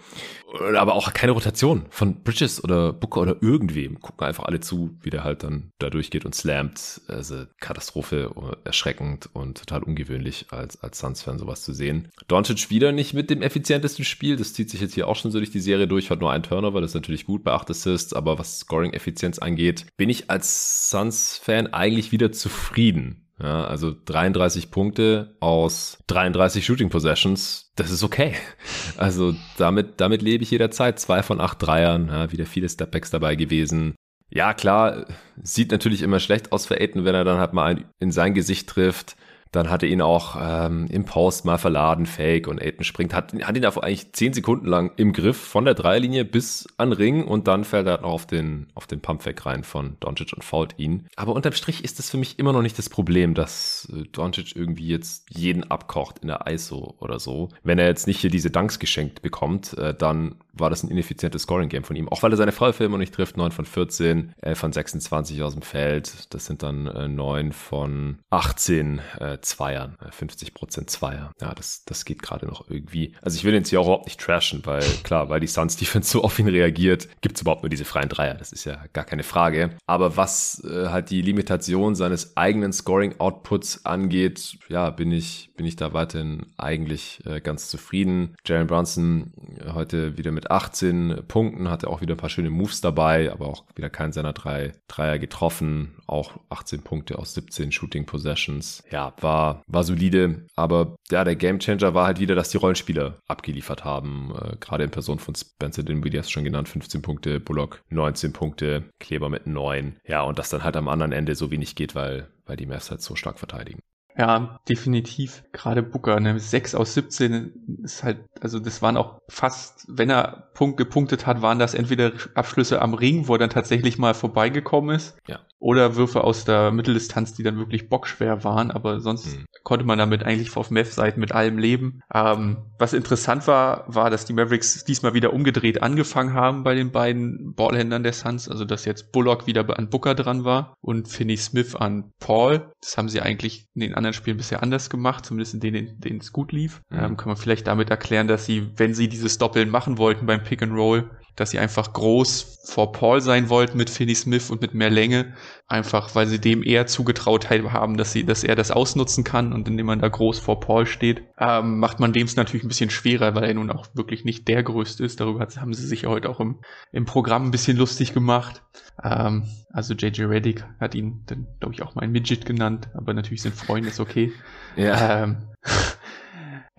Aber auch keine Rotation von Bridges oder Booker oder irgendwem. Gucken einfach alle zu, wie der halt dann da durchgeht und slammt. Also Katastrophe, erschreckend und total ungewöhnlich als, als Suns-Fan sowas zu sehen. Doncic wieder nicht mit dem effizientesten Spiel. Das zieht sich jetzt hier auch schon so durch die Serie durch. Hat nur ein Turnover, das ist natürlich gut bei 8 Assists. Aber was Scoring-Effizienz angeht, bin ich als Suns-Fan eigentlich wieder zufrieden. Ja, also 33 Punkte aus 33 Shooting Possessions, das ist okay. Also damit, damit lebe ich jederzeit. Zwei von acht Dreiern, ja, wieder viele Stepbacks dabei gewesen. Ja, klar, sieht natürlich immer schlecht aus für Aiden, wenn er dann halt mal in sein Gesicht trifft. Dann hat er ihn auch ähm, im Post mal verladen, Fake und Aiden springt, hat, hat ihn einfach eigentlich zehn Sekunden lang im Griff von der Dreilinie bis an Ring und dann fällt er noch auf den, auf den Pumpfake rein von Doncic und fault ihn. Aber unterm Strich ist das für mich immer noch nicht das Problem, dass äh, Doncic irgendwie jetzt jeden abkocht in der ISO oder so. Wenn er jetzt nicht hier diese Dunks geschenkt bekommt, äh, dann war das ein ineffizientes Scoring-Game von ihm. Auch weil er seine Fallfilme nicht trifft. 9 von 14, 11 von 26 aus dem Feld. Das sind dann äh, 9 von 18 äh, Zweiern. 50 äh, Prozent Zweier. Ja, das, das geht gerade noch irgendwie. Also ich will jetzt hier auch überhaupt nicht trashen, weil klar, weil die Suns Defense so auf ihn reagiert, gibt es überhaupt nur diese freien Dreier. Das ist ja gar keine Frage. Aber was äh, halt die Limitation seines eigenen Scoring-Outputs angeht, ja, bin ich, bin ich da weiterhin eigentlich äh, ganz zufrieden. Jalen Brunson äh, heute wieder mit 18 Punkten, hatte auch wieder ein paar schöne Moves dabei, aber auch wieder keinen seiner drei Dreier getroffen. Auch 18 Punkte aus 17 Shooting Possessions. Ja, war, war solide, aber ja, der Gamechanger war halt wieder, dass die Rollenspieler abgeliefert haben. Äh, gerade in Person von Spencer Dinwiddie hast schon genannt, 15 Punkte, Bullock 19 Punkte, Kleber mit 9. Ja, und das dann halt am anderen Ende so wenig geht, weil, weil die Mavs halt so stark verteidigen. Ja, definitiv. Gerade Booker, ne? 6 aus 17 ist halt, also das waren auch fast, wenn er Punkt gepunktet hat, waren das entweder Abschlüsse am Ring, wo er dann tatsächlich mal vorbeigekommen ist. Ja oder Würfe aus der Mitteldistanz, die dann wirklich bockschwer waren, aber sonst mhm. konnte man damit eigentlich auf Mev-Seiten mit allem leben. Ähm, was interessant war, war, dass die Mavericks diesmal wieder umgedreht angefangen haben bei den beiden Ballhändlern der Suns, also dass jetzt Bullock wieder an Booker dran war und Finney Smith an Paul. Das haben sie eigentlich in den anderen Spielen bisher anders gemacht, zumindest in denen, denen es gut lief. Mhm. Ähm, kann man vielleicht damit erklären, dass sie, wenn sie dieses Doppeln machen wollten beim Pick and Roll, dass sie einfach groß vor Paul sein wollten mit Finney Smith und mit mehr Länge, einfach weil sie dem eher zugetraut haben, dass sie, dass er das ausnutzen kann und indem man da groß vor Paul steht, ähm, macht man dem es natürlich ein bisschen schwerer, weil er nun auch wirklich nicht der größte ist. Darüber haben sie sich heute auch im, im Programm ein bisschen lustig gemacht. Ähm, also JJ Reddick hat ihn dann, glaube ich, auch mal ein Midget genannt, aber natürlich sind Freunde ist okay. Ja. Ähm,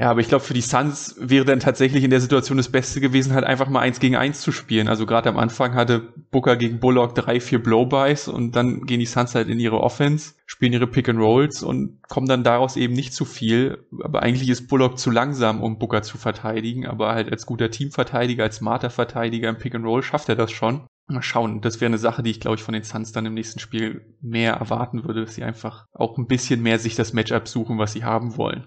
ja, aber ich glaube, für die Suns wäre dann tatsächlich in der Situation das Beste gewesen, halt einfach mal eins gegen eins zu spielen. Also gerade am Anfang hatte Booker gegen Bullock drei, vier Blow-Bys und dann gehen die Suns halt in ihre Offense, spielen ihre Pick-and-Rolls und kommen dann daraus eben nicht zu viel. Aber eigentlich ist Bullock zu langsam, um Booker zu verteidigen, aber halt als guter Teamverteidiger, als smarter Verteidiger im Pick-and-Roll schafft er das schon. Mal schauen, das wäre eine Sache, die ich, glaube ich, von den Suns dann im nächsten Spiel mehr erwarten würde, dass sie einfach auch ein bisschen mehr sich das Matchup suchen, was sie haben wollen.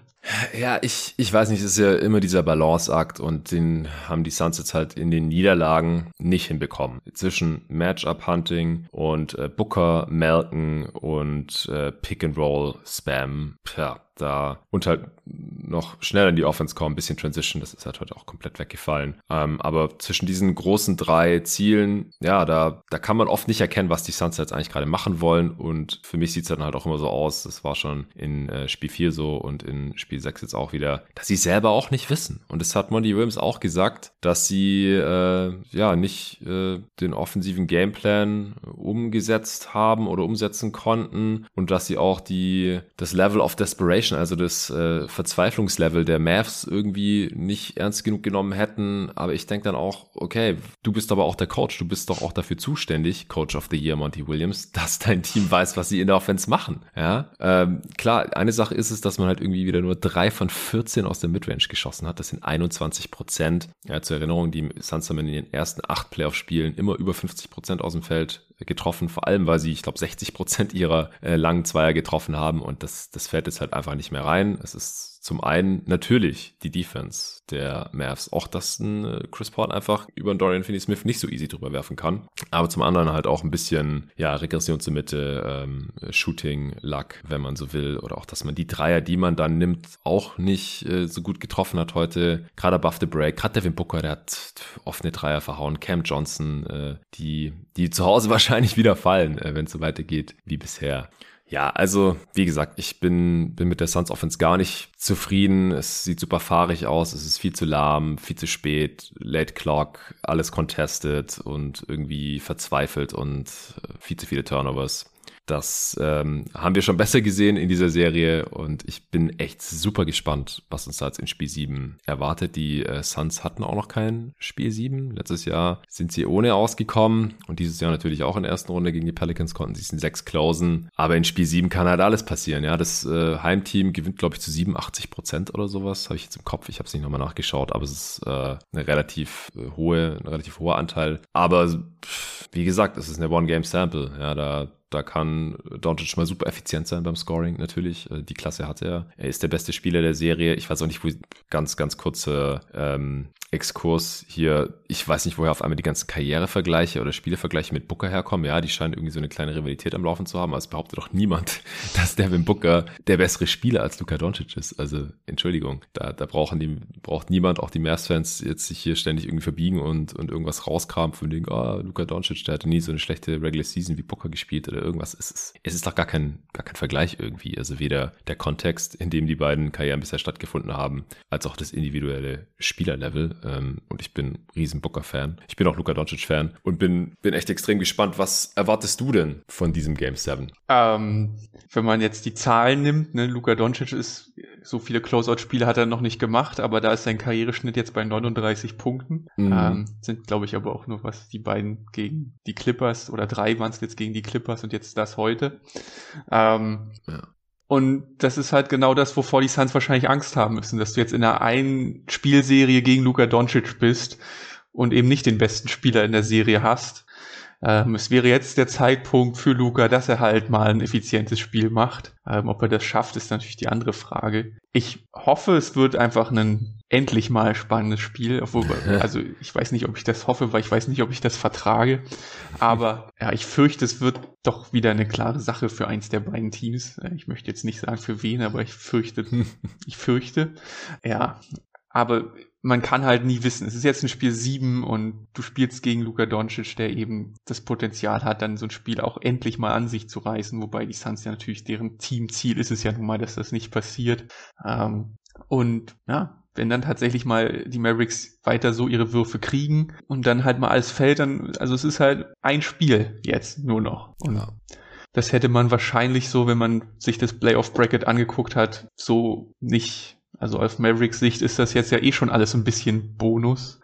Ja, ich, ich weiß nicht, es ist ja immer dieser Balanceakt und den haben die Suns jetzt halt in den Niederlagen nicht hinbekommen. Zwischen Matchup-Hunting und äh, Booker, Melken und äh, Pick-and-Roll-Spam, ja, da und halt noch schneller in die Offense kommen, ein bisschen Transition, das ist halt heute auch komplett weggefallen. Ähm, aber zwischen diesen großen drei Zielen, ja, da, da kann man oft nicht erkennen, was die Suns jetzt eigentlich gerade machen wollen. Und für mich sieht es dann halt auch immer so aus, das war schon in äh, Spiel 4 so und in Spiel 6 jetzt auch wieder, dass sie selber auch nicht wissen. Und das hat Monty Williams auch gesagt, dass sie äh, ja nicht äh, den offensiven Gameplan umgesetzt haben oder umsetzen konnten und dass sie auch die das Level of Desperation, also das äh, Verzweiflungslevel der Mavs irgendwie nicht ernst genug genommen hätten. Aber ich denke dann auch, okay, du bist aber auch der Coach, du bist doch auch dafür zuständig, Coach of the Year Monty Williams, dass dein Team weiß, was sie in der Offense machen. Ja, ähm, klar, eine Sache ist es, dass man halt irgendwie wieder nur drei von 14 aus der Midrange geschossen hat. Das sind 21 Prozent. Ja, zur Erinnerung, die Suns haben in den ersten acht Playoff-Spielen immer über 50 Prozent aus dem Feld getroffen, vor allem weil sie, ich glaube, 60 Prozent ihrer äh, langen Zweier getroffen haben und das, das fällt jetzt halt einfach nicht mehr rein. Es ist zum einen natürlich die Defense der Mavs. Auch, dass ein äh, Chris Paul einfach über einen Dorian Finney-Smith nicht so easy drüber werfen kann. Aber zum anderen halt auch ein bisschen, ja, Regression zur Mitte, ähm, Shooting, Luck, wenn man so will. Oder auch, dass man die Dreier, die man dann nimmt, auch nicht äh, so gut getroffen hat heute. Gerade above the break. Gerade Devin Booker, der hat offene Dreier verhauen. Cam Johnson, äh, die, die zu Hause wahrscheinlich wieder fallen, äh, wenn es so weitergeht wie bisher. Ja, also wie gesagt, ich bin, bin mit der Suns Offense gar nicht zufrieden. Es sieht super fahrig aus, es ist viel zu lahm, viel zu spät, Late Clock, alles contested und irgendwie verzweifelt und äh, viel zu viele Turnovers. Das ähm, haben wir schon besser gesehen in dieser Serie und ich bin echt super gespannt, was uns da jetzt in Spiel 7 erwartet. Die äh, Suns hatten auch noch kein Spiel 7. Letztes Jahr sind sie ohne ausgekommen und dieses Jahr natürlich auch in der ersten Runde gegen die Pelicans konnten sie es in sechs closen. Aber in Spiel 7 kann halt alles passieren. Ja, das äh, Heimteam gewinnt, glaube ich, zu 87 Prozent oder sowas. Habe ich jetzt im Kopf. Ich habe es nicht nochmal nachgeschaut, aber es ist äh, eine relativ äh, hohe, ein relativ hoher Anteil. Aber wie gesagt, es ist eine One-Game-Sample. Ja, da da kann Doncic mal super effizient sein beim Scoring natürlich. Äh, die Klasse hat er. Er ist der beste Spieler der Serie. Ich weiß auch nicht, wo ganz, ganz kurze ähm, Exkurs hier. Ich weiß nicht, woher auf einmal die ganzen Karrierevergleiche oder Spielevergleiche mit Booker herkommen. Ja, die scheinen irgendwie so eine kleine Rivalität am Laufen zu haben. Aber es behauptet doch niemand, dass Devin Booker der bessere Spieler als Luka Doncic ist. Also, Entschuldigung, da, da brauchen die, braucht niemand, auch die Mavs-Fans, jetzt sich hier ständig irgendwie verbiegen und, und irgendwas rauskramen von wegen, oh, Luka Doncic, der hatte nie so eine schlechte Regular Season wie Booker gespielt oder irgendwas. Es ist, es ist doch gar kein, gar kein Vergleich irgendwie. Also weder der Kontext, in dem die beiden Karrieren bisher stattgefunden haben, als auch das individuelle Spielerlevel. Ähm, und ich bin riesen Booker-Fan. Ich bin auch Luka Doncic-Fan und bin, bin echt extrem gespannt. Was erwartest du denn von diesem Game 7? Ähm, wenn man jetzt die Zahlen nimmt, ne, Luka Doncic ist, so viele Closeout-Spiele hat er noch nicht gemacht, aber da ist sein Karriereschnitt jetzt bei 39 Punkten. Mhm. Ähm, sind, glaube ich, aber auch nur was die beiden gegen die Clippers oder drei waren es jetzt gegen die Clippers und jetzt das heute. Ähm, ja. Und das ist halt genau das, wovor die Suns wahrscheinlich Angst haben müssen, dass du jetzt in einer einen Spielserie gegen Luka Doncic bist und eben nicht den besten Spieler in der Serie hast. Ähm, es wäre jetzt der Zeitpunkt für Luca, dass er halt mal ein effizientes Spiel macht. Ähm, ob er das schafft, ist natürlich die andere Frage. Ich hoffe, es wird einfach ein endlich mal spannendes Spiel. Obwohl, also ich weiß nicht, ob ich das hoffe, weil ich weiß nicht, ob ich das vertrage. Aber ja, ich fürchte, es wird doch wieder eine klare Sache für eins der beiden Teams. Äh, ich möchte jetzt nicht sagen für wen, aber ich fürchte, ich fürchte. Ja, aber man kann halt nie wissen. Es ist jetzt ein Spiel 7 und du spielst gegen Luka Doncic, der eben das Potenzial hat, dann so ein Spiel auch endlich mal an sich zu reißen, wobei die Suns ja natürlich deren Teamziel ist es ja nun mal, dass das nicht passiert. Ähm, und ja, wenn dann tatsächlich mal die Mavericks weiter so ihre Würfe kriegen und dann halt mal alles fällt, dann, also es ist halt ein Spiel jetzt nur noch. Und ja. das hätte man wahrscheinlich so, wenn man sich das Playoff Bracket angeguckt hat, so nicht also aus Mavericks Sicht ist das jetzt ja eh schon alles ein bisschen Bonus.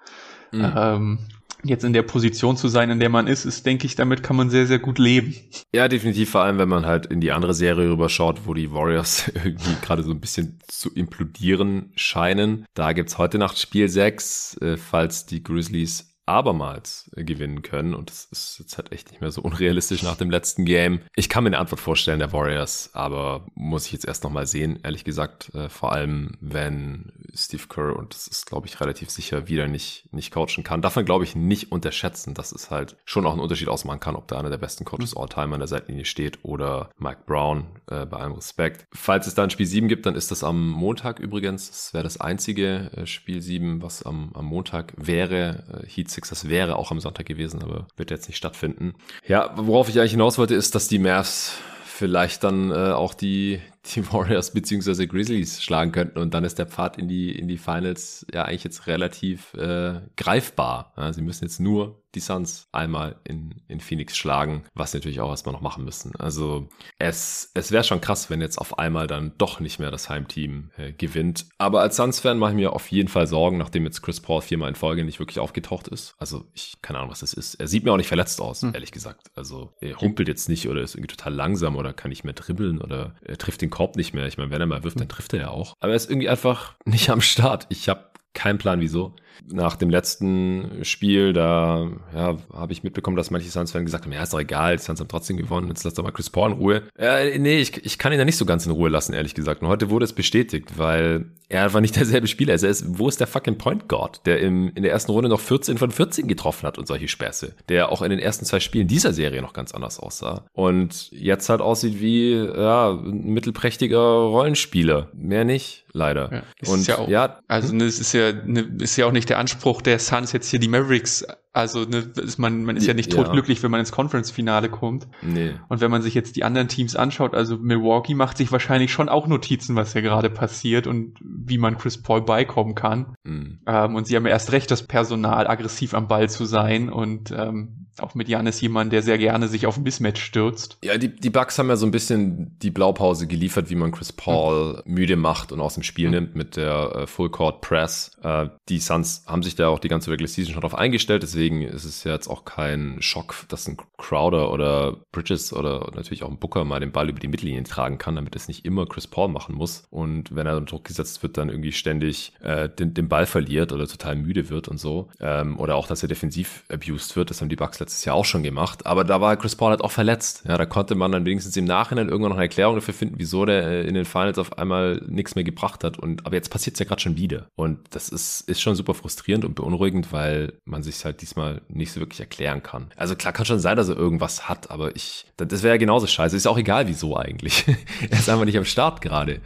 Mhm. Ähm, jetzt in der Position zu sein, in der man ist, ist, denke ich, damit kann man sehr, sehr gut leben. Ja, definitiv, vor allem, wenn man halt in die andere Serie rüberschaut, wo die Warriors irgendwie gerade so ein bisschen zu implodieren scheinen. Da gibt's heute Nacht Spiel 6, äh, falls die Grizzlies abermals gewinnen können. Und das ist jetzt halt echt nicht mehr so unrealistisch nach dem letzten Game. Ich kann mir eine Antwort vorstellen, der Warriors, aber muss ich jetzt erst nochmal sehen, ehrlich gesagt. Äh, vor allem, wenn Steve Kerr, und das ist, glaube ich, relativ sicher, wieder nicht, nicht coachen kann. Darf man, glaube ich, nicht unterschätzen, dass es halt schon auch einen Unterschied ausmachen kann, ob da einer der besten Coaches all time an der Seitenlinie steht oder Mike Brown, äh, bei allem Respekt. Falls es da ein Spiel 7 gibt, dann ist das am Montag übrigens. Das wäre das einzige äh, Spiel 7, was am, am Montag wäre. Äh, Heat das wäre auch am Sonntag gewesen, aber wird jetzt nicht stattfinden. Ja, worauf ich eigentlich hinaus wollte, ist, dass die Mavs vielleicht dann äh, auch die, die Warriors beziehungsweise Grizzlies schlagen könnten und dann ist der Pfad in die, in die Finals ja eigentlich jetzt relativ äh, greifbar. Ja, sie müssen jetzt nur die Suns einmal in, in Phoenix schlagen, was natürlich auch erstmal noch machen müssen. Also es, es wäre schon krass, wenn jetzt auf einmal dann doch nicht mehr das Heimteam äh, gewinnt. Aber als Suns-Fan mache ich mir auf jeden Fall Sorgen, nachdem jetzt Chris Paul viermal in Folge nicht wirklich aufgetaucht ist. Also ich keine Ahnung, was das ist. Er sieht mir auch nicht verletzt aus, hm. ehrlich gesagt. Also er humpelt jetzt nicht oder ist irgendwie total langsam oder kann nicht mehr dribbeln oder er trifft den Korb nicht mehr. Ich meine, wenn er mal wirft, dann trifft er ja auch. Aber er ist irgendwie einfach nicht am Start. Ich habe keinen Plan, wieso nach dem letzten Spiel, da ja, habe ich mitbekommen, dass manche Suns-Fans gesagt haben, ja, ist doch egal, die Suns haben trotzdem gewonnen, jetzt lass doch mal Chris Paul in Ruhe. Äh, nee, ich, ich kann ihn da nicht so ganz in Ruhe lassen, ehrlich gesagt. Und heute wurde es bestätigt, weil er war nicht derselbe Spieler. Also er ist, wo ist der fucking Point Guard, der im, in der ersten Runde noch 14 von 14 getroffen hat und solche Späße, der auch in den ersten zwei Spielen dieser Serie noch ganz anders aussah. Und jetzt halt aussieht wie, ja, ein mittelprächtiger Rollenspieler. Mehr nicht, leider. Ja, und ja, auch, ja, also hm? es ist ja, ne, ist ja auch nicht der Anspruch der Suns, jetzt hier die Mavericks Also ne, ist man, man ist ja nicht totglücklich, ja. wenn man ins Conference-Finale kommt. Nee. Und wenn man sich jetzt die anderen Teams anschaut, also Milwaukee macht sich wahrscheinlich schon auch Notizen, was hier gerade passiert und wie man Chris Paul beikommen kann. Mhm. Ähm, und sie haben erst recht, das Personal aggressiv am Ball zu sein und ähm, auch mit Janis jemand, der sehr gerne sich auf ein Mismatch stürzt. Ja, die, die Bucks haben ja so ein bisschen die Blaupause geliefert, wie man Chris Paul mhm. müde macht und aus dem Spiel mhm. nimmt mit der äh, Full Court Press. Äh, die Suns haben sich da auch die ganze Regular Season schon drauf eingestellt, deswegen ist es ja jetzt auch kein Schock, dass ein Crowder oder Bridges oder natürlich auch ein Booker mal den Ball über die Mittellinie tragen kann, damit es nicht immer Chris Paul machen muss. Und wenn er unter Druck gesetzt wird, dann irgendwie ständig äh, den, den Ball verliert oder total müde wird und so. Ähm, oder auch, dass er defensiv abused wird. Das haben die Bucks letztes Jahr auch schon gemacht. Aber da war Chris Paul halt auch verletzt. Ja, da konnte man dann wenigstens im Nachhinein irgendwann noch eine Erklärung dafür finden, wieso der äh, in den Finals auf einmal nichts mehr gebracht hat. Und aber jetzt passiert es ja gerade schon wieder. Und das ist, ist schon super frustrierend und beunruhigend, weil man sich halt diesmal nicht so wirklich erklären kann. Also klar kann schon sein, dass er irgendwas hat, aber ich, das wäre ja genauso scheiße. Ist auch egal, wieso eigentlich. er ist einfach nicht am Start gerade.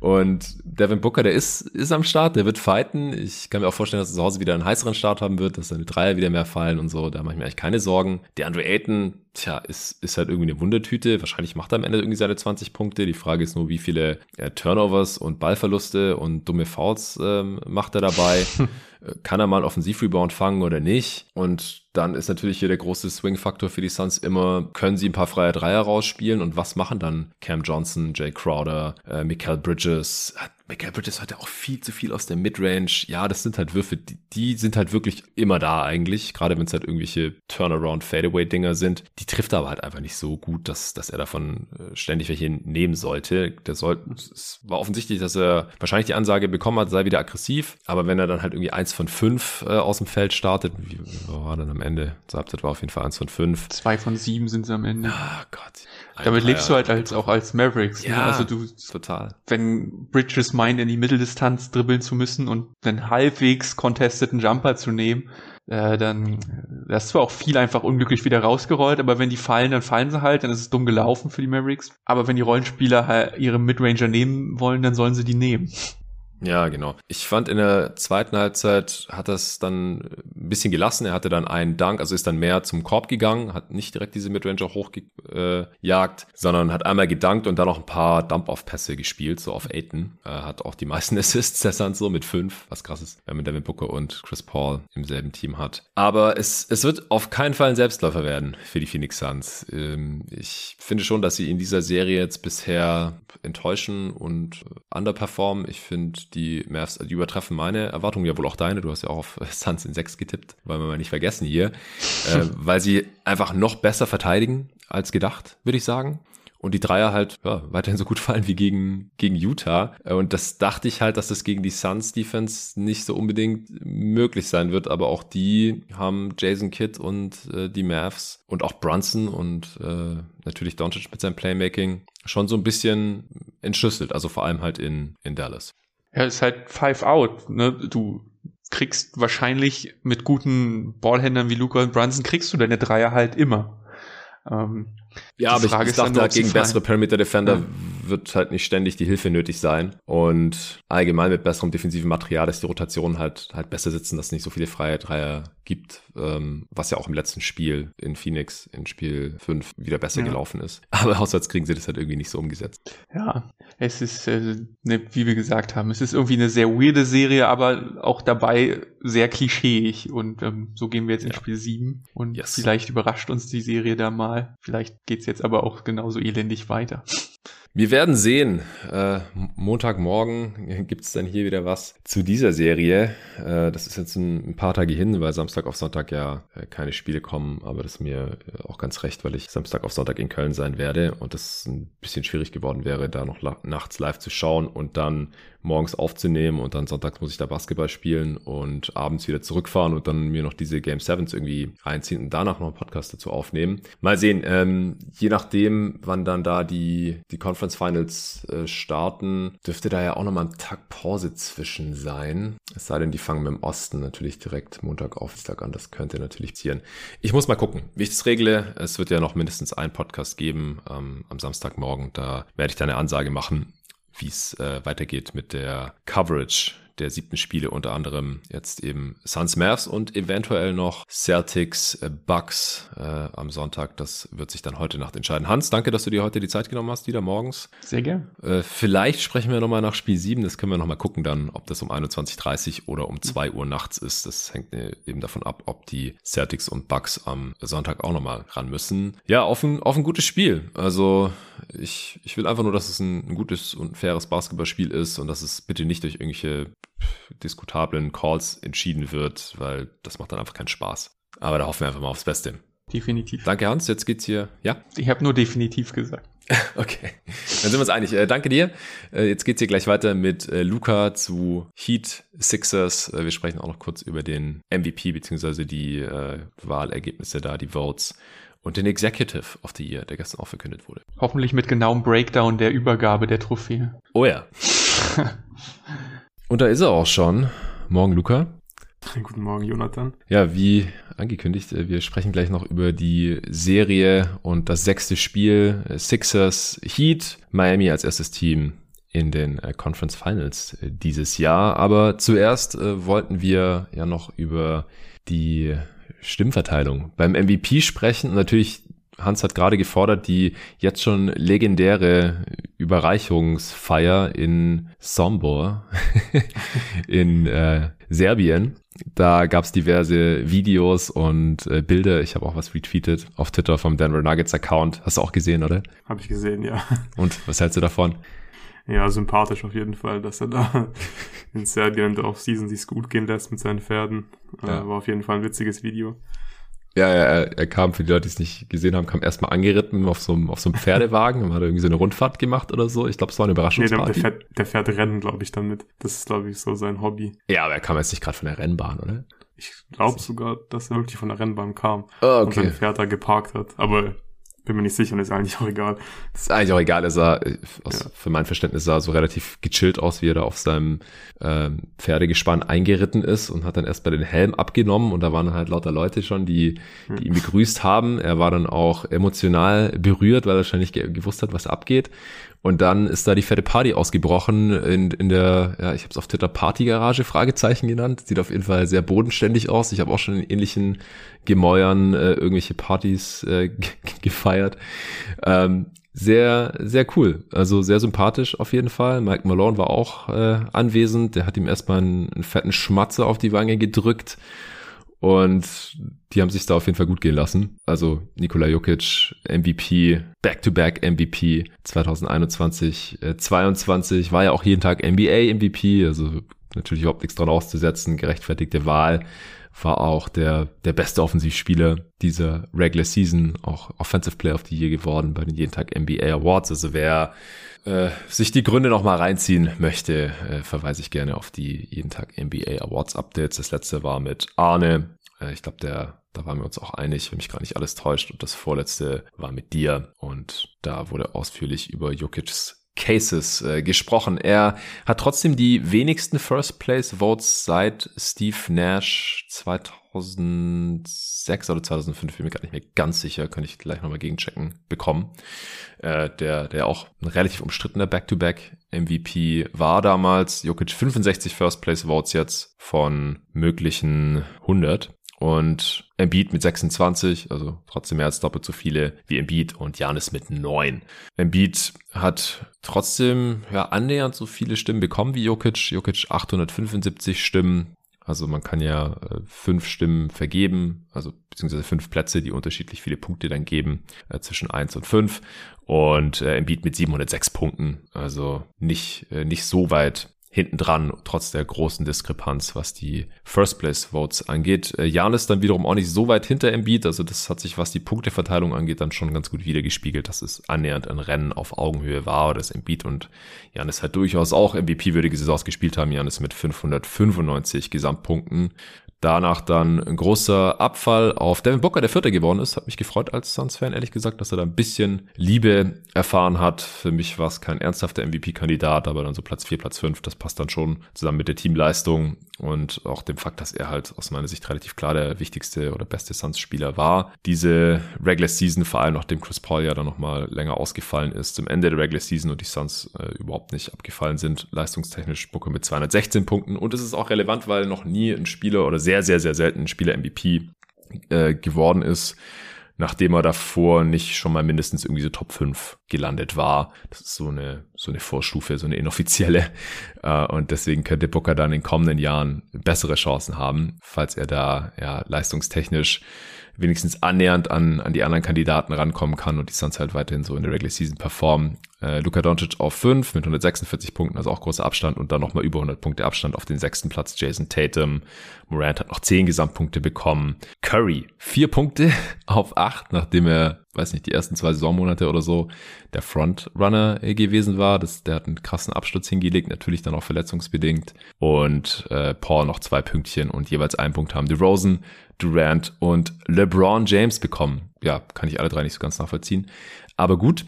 Und Devin Booker, der ist, ist am Start, der wird fighten. Ich kann mir auch vorstellen, dass er zu Hause wieder einen heißeren Start haben wird, dass seine Dreier wieder mehr fallen und so. Da mache ich mir eigentlich keine Sorgen. Der Andre Ayton, tja, ist, ist halt irgendwie eine Wundertüte. Wahrscheinlich macht er am Ende irgendwie seine 20 Punkte. Die Frage ist nur, wie viele äh, Turnovers und Ballverluste und dumme Fouls ähm, macht er dabei. kann er mal Offensivrebound fangen oder nicht? Und dann ist natürlich hier der große Swing-Faktor für die Suns immer, können sie ein paar freie Dreier rausspielen und was machen dann Cam Johnson, Jay Crowder, äh, Mikael Bridges, Michael Bridges hat ja auch viel zu viel aus der Midrange. Ja, das sind halt Würfe, die, die sind halt wirklich immer da eigentlich. Gerade wenn es halt irgendwelche Turnaround-Fadeaway-Dinger sind. Die trifft er aber halt einfach nicht so gut, dass, dass er davon äh, ständig welche nehmen sollte. Der soll, es war offensichtlich, dass er wahrscheinlich die Ansage bekommen hat, sei wieder aggressiv. Aber wenn er dann halt irgendwie eins von fünf äh, aus dem Feld startet, wie war dann am Ende? Zur Halbzeit war auf jeden Fall eins von fünf. Zwei von sieben sind sie am Ende. Ah, Gott. Damit lebst du halt als, auch als Mavericks. Ne? Ja, ne? also du, total. Wenn Bridges meint, in die Mitteldistanz dribbeln zu müssen und einen halbwegs contesteten Jumper zu nehmen, äh, dann das ist zwar auch viel einfach unglücklich wieder rausgerollt, aber wenn die fallen, dann fallen sie halt, dann ist es dumm gelaufen für die Mavericks. Aber wenn die Rollenspieler halt ihre Midranger nehmen wollen, dann sollen sie die nehmen. Ja, genau. Ich fand in der zweiten Halbzeit hat das dann ein bisschen gelassen. Er hatte dann einen Dank, also ist dann mehr zum Korb gegangen, hat nicht direkt diese Midranger hochgejagt, sondern hat einmal gedankt und dann noch ein paar Dump-Off-Pässe gespielt, so auf Aiton. Äh, hat auch die meisten Assists der Suns so mit fünf, was krass ist, wenn man Devin Booker und Chris Paul im selben Team hat. Aber es, es wird auf keinen Fall ein Selbstläufer werden für die Phoenix Suns. Ähm, ich finde schon, dass sie in dieser Serie jetzt bisher enttäuschen und underperformen. Ich finde, die Mavs, die übertreffen meine Erwartungen, ja wohl auch deine. Du hast ja auch auf Suns in 6 getippt, wollen wir mal nicht vergessen hier. äh, weil sie einfach noch besser verteidigen als gedacht, würde ich sagen. Und die Dreier halt ja, weiterhin so gut fallen wie gegen, gegen Utah. Äh, und das dachte ich halt, dass das gegen die Suns Defense nicht so unbedingt möglich sein wird. Aber auch die haben Jason Kidd und äh, die Mavs und auch Brunson und äh, natürlich Doncic mit seinem Playmaking schon so ein bisschen entschlüsselt. Also vor allem halt in, in Dallas. Ja, ist halt Five Out. Ne? Du kriegst wahrscheinlich mit guten Ballhändlern wie Luca und Brunson kriegst du deine Dreier halt immer. Ähm, ja, aber ich, ich dachte halt, gegen bessere Perimeter Defender ja. Wird halt nicht ständig die Hilfe nötig sein. Und allgemein mit besserem defensiven Material, dass die Rotationen halt, halt besser sitzen, dass es nicht so viele freie Dreier gibt, ähm, was ja auch im letzten Spiel in Phoenix, in Spiel 5, wieder besser ja. gelaufen ist. Aber auswärts kriegen sie das halt irgendwie nicht so umgesetzt. Ja, es ist, äh, ne, wie wir gesagt haben, es ist irgendwie eine sehr weirde Serie, aber auch dabei sehr klischeeig. Und ähm, so gehen wir jetzt in ja. Spiel 7. Und yes. vielleicht überrascht uns die Serie da mal. Vielleicht geht's jetzt aber auch genauso elendig weiter. Wir werden sehen. Äh, Montagmorgen gibt's dann hier wieder was zu dieser Serie. Äh, das ist jetzt ein, ein, paar Tage hin, weil Samstag auf Sonntag ja äh, keine Spiele kommen. Aber das ist mir äh, auch ganz recht, weil ich Samstag auf Sonntag in Köln sein werde und das ein bisschen schwierig geworden wäre, da noch nachts live zu schauen und dann morgens aufzunehmen und dann sonntags muss ich da Basketball spielen und abends wieder zurückfahren und dann mir noch diese Game Sevens irgendwie reinziehen und danach noch einen Podcast dazu aufnehmen. Mal sehen, ähm, je nachdem, wann dann da die, die Conference Finals äh, starten, dürfte da ja auch nochmal ein Tag Pause zwischen sein. Es sei denn, die fangen mit dem Osten natürlich direkt Montag auf Dienstag an. Das könnte natürlich passieren. Ich muss mal gucken, wie ich das regle. Es wird ja noch mindestens einen Podcast geben ähm, am Samstagmorgen. Da werde ich da eine Ansage machen wie es äh, weitergeht mit der Coverage der siebten Spiele, unter anderem jetzt eben Suns Mavs und eventuell noch Celtics äh, Bucks äh, am Sonntag. Das wird sich dann heute Nacht entscheiden. Hans, danke, dass du dir heute die Zeit genommen hast, wieder morgens. Sehr gern. Äh, vielleicht sprechen wir nochmal nach Spiel 7. Das können wir nochmal gucken dann, ob das um 21.30 oder um 2 Uhr nachts ist. Das hängt eben davon ab, ob die Celtics und Bucks am Sonntag auch nochmal ran müssen. Ja, auf ein, auf ein gutes Spiel. Also ich, ich will einfach nur, dass es ein, ein gutes und faires Basketballspiel ist und dass es bitte nicht durch irgendwelche diskutablen Calls entschieden wird, weil das macht dann einfach keinen Spaß. Aber da hoffen wir einfach mal aufs Beste. Definitiv. Danke, Hans. Jetzt geht's hier. Ja? Ich habe nur definitiv gesagt. okay. Dann sind wir uns einig. Äh, danke dir. Äh, jetzt geht's hier gleich weiter mit äh, Luca zu Heat Sixers. Äh, wir sprechen auch noch kurz über den MVP beziehungsweise die äh, Wahlergebnisse da, die Votes und den Executive of the Year, der gestern auch verkündet wurde. Hoffentlich mit genauem Breakdown der Übergabe der Trophäe. Oh ja. Und da ist er auch schon. Morgen, Luca. Guten Morgen, Jonathan. Ja, wie angekündigt, äh, wir sprechen gleich noch über die Serie und das sechste Spiel. Äh, Sixers Heat, Miami als erstes Team in den äh, Conference Finals dieses Jahr. Aber zuerst wollten wir ja noch über die Stimmverteilung beim MVP sprechen. natürlich Hans hat gerade gefordert, die jetzt schon legendäre Überreichungsfeier in Sombor in äh, Serbien. Da gab es diverse Videos und äh, Bilder. Ich habe auch was retweetet auf Twitter vom Denver Nuggets Account. Hast du auch gesehen, oder? Habe ich gesehen, ja. Und was hältst du davon? Ja, sympathisch auf jeden Fall, dass er da in Serbien in der Offseason sich gut gehen lässt mit seinen Pferden. Äh, ja. war auf jeden Fall ein witziges Video. Ja, er, er kam, für die Leute, die es nicht gesehen haben, kam erstmal angeritten auf so, einem, auf so einem Pferdewagen und hat irgendwie so eine Rundfahrt gemacht oder so. Ich glaube, es war eine Überraschungsparty. Nee, der, fährt, der fährt Rennen, glaube ich, damit. Das ist, glaube ich, so sein Hobby. Ja, aber er kam jetzt nicht gerade von der Rennbahn, oder? Ich glaube sogar, dass er wirklich von der Rennbahn kam. Oh, okay. Und sein Pferd da geparkt hat. Aber bin mir nicht sicher und ist eigentlich auch egal. Das ist eigentlich auch egal. Er sah, aus, ja. für mein Verständnis sah so relativ gechillt aus, wie er da auf seinem ähm, Pferdegespann eingeritten ist und hat dann erst bei den Helm abgenommen und da waren halt lauter Leute schon, die, die ihn begrüßt haben. Er war dann auch emotional berührt, weil er wahrscheinlich gewusst hat, was abgeht. Und dann ist da die fette Party ausgebrochen in, in der, ja, ich habe es auf Twitter Partygarage Fragezeichen genannt. Sieht auf jeden Fall sehr bodenständig aus. Ich habe auch schon in ähnlichen Gemäuern äh, irgendwelche Partys äh, gefeiert. Ähm, sehr, sehr cool. Also sehr sympathisch auf jeden Fall. Mike Malone war auch äh, anwesend. Der hat ihm erstmal einen, einen fetten Schmatze auf die Wange gedrückt und die haben sich da auf jeden Fall gut gehen lassen. Also Nikola Jokic, MVP, Back-to-Back MVP 2021, äh, 22, war ja auch jeden Tag NBA MVP, also natürlich überhaupt nichts dran auszusetzen, gerechtfertigte Wahl war auch der, der beste Offensivspieler dieser Regular Season, auch Offensive Player of the Year geworden bei den jeden Tag NBA Awards. Also wer äh, sich die Gründe noch mal reinziehen möchte, äh, verweise ich gerne auf die jeden Tag NBA Awards Updates. Das letzte war mit Arne. Äh, ich glaube, der da waren wir uns auch einig, wenn mich gar nicht alles täuscht. Und das vorletzte war mit dir. Und da wurde ausführlich über Jokic's Cases äh, gesprochen. Er hat trotzdem die wenigsten First Place Votes seit Steve Nash 2006 oder 2005, bin mir gar nicht mehr ganz sicher, kann ich gleich nochmal gegenchecken, bekommen. Äh, der, der auch ein relativ umstrittener Back-to-Back MVP war damals. Jokic 65 First Place Votes jetzt von möglichen 100. Und Embiid mit 26, also trotzdem mehr als doppelt so viele wie Embiid und Janis mit 9. Embiid hat trotzdem ja annähernd so viele Stimmen bekommen wie Jokic. Jokic 875 Stimmen. Also man kann ja äh, fünf Stimmen vergeben, also beziehungsweise fünf Plätze, die unterschiedlich viele Punkte dann geben, äh, zwischen eins und fünf. Und äh, Embiid mit 706 Punkten, also nicht, äh, nicht so weit hinten dran, trotz der großen Diskrepanz, was die First Place Votes angeht. Äh, Janis dann wiederum auch nicht so weit hinter Embiid, also das hat sich, was die Punkteverteilung angeht, dann schon ganz gut wiedergespiegelt, dass es annähernd ein Rennen auf Augenhöhe war, dass Embiid und Janis halt durchaus auch MVP-würdige Saisons gespielt haben. Janis mit 595 Gesamtpunkten. Danach dann ein großer Abfall auf Devin Booker, der Vierter geworden ist. Hat mich gefreut als Suns-Fan, ehrlich gesagt, dass er da ein bisschen Liebe erfahren hat. Für mich war es kein ernsthafter MVP-Kandidat, aber dann so Platz 4, Platz 5, das passt dann schon zusammen mit der Teamleistung und auch dem Fakt, dass er halt aus meiner Sicht relativ klar der wichtigste oder beste Suns-Spieler war. Diese Regular Season, vor allem nachdem Chris Paul ja dann nochmal länger ausgefallen ist, zum Ende der Regular Season und die Suns äh, überhaupt nicht abgefallen sind, leistungstechnisch Booker mit 216 Punkten. Und es ist auch relevant, weil noch nie ein Spieler oder sehr, sehr, sehr selten ein Spieler MVP äh, geworden ist, nachdem er davor nicht schon mal mindestens irgendwie so Top 5 gelandet war. Das ist so eine, so eine Vorstufe, so eine inoffizielle. Äh, und deswegen könnte Booker dann in den kommenden Jahren bessere Chancen haben, falls er da ja leistungstechnisch wenigstens annähernd an, an die anderen Kandidaten rankommen kann und die Suns halt weiterhin so in der Regular Season performen. Äh, Luka Doncic auf 5 mit 146 Punkten, also auch großer Abstand und dann nochmal über 100 Punkte Abstand auf den sechsten Platz Jason Tatum. Morant hat noch 10 Gesamtpunkte bekommen. Curry 4 Punkte auf 8, nachdem er, weiß nicht, die ersten zwei Saisonmonate oder so der Frontrunner gewesen war. Das, der hat einen krassen Absturz hingelegt, natürlich dann auch verletzungsbedingt. Und äh, Paul noch zwei Pünktchen und jeweils einen Punkt haben die Rosen Durant und LeBron James bekommen. Ja, kann ich alle drei nicht so ganz nachvollziehen. Aber gut.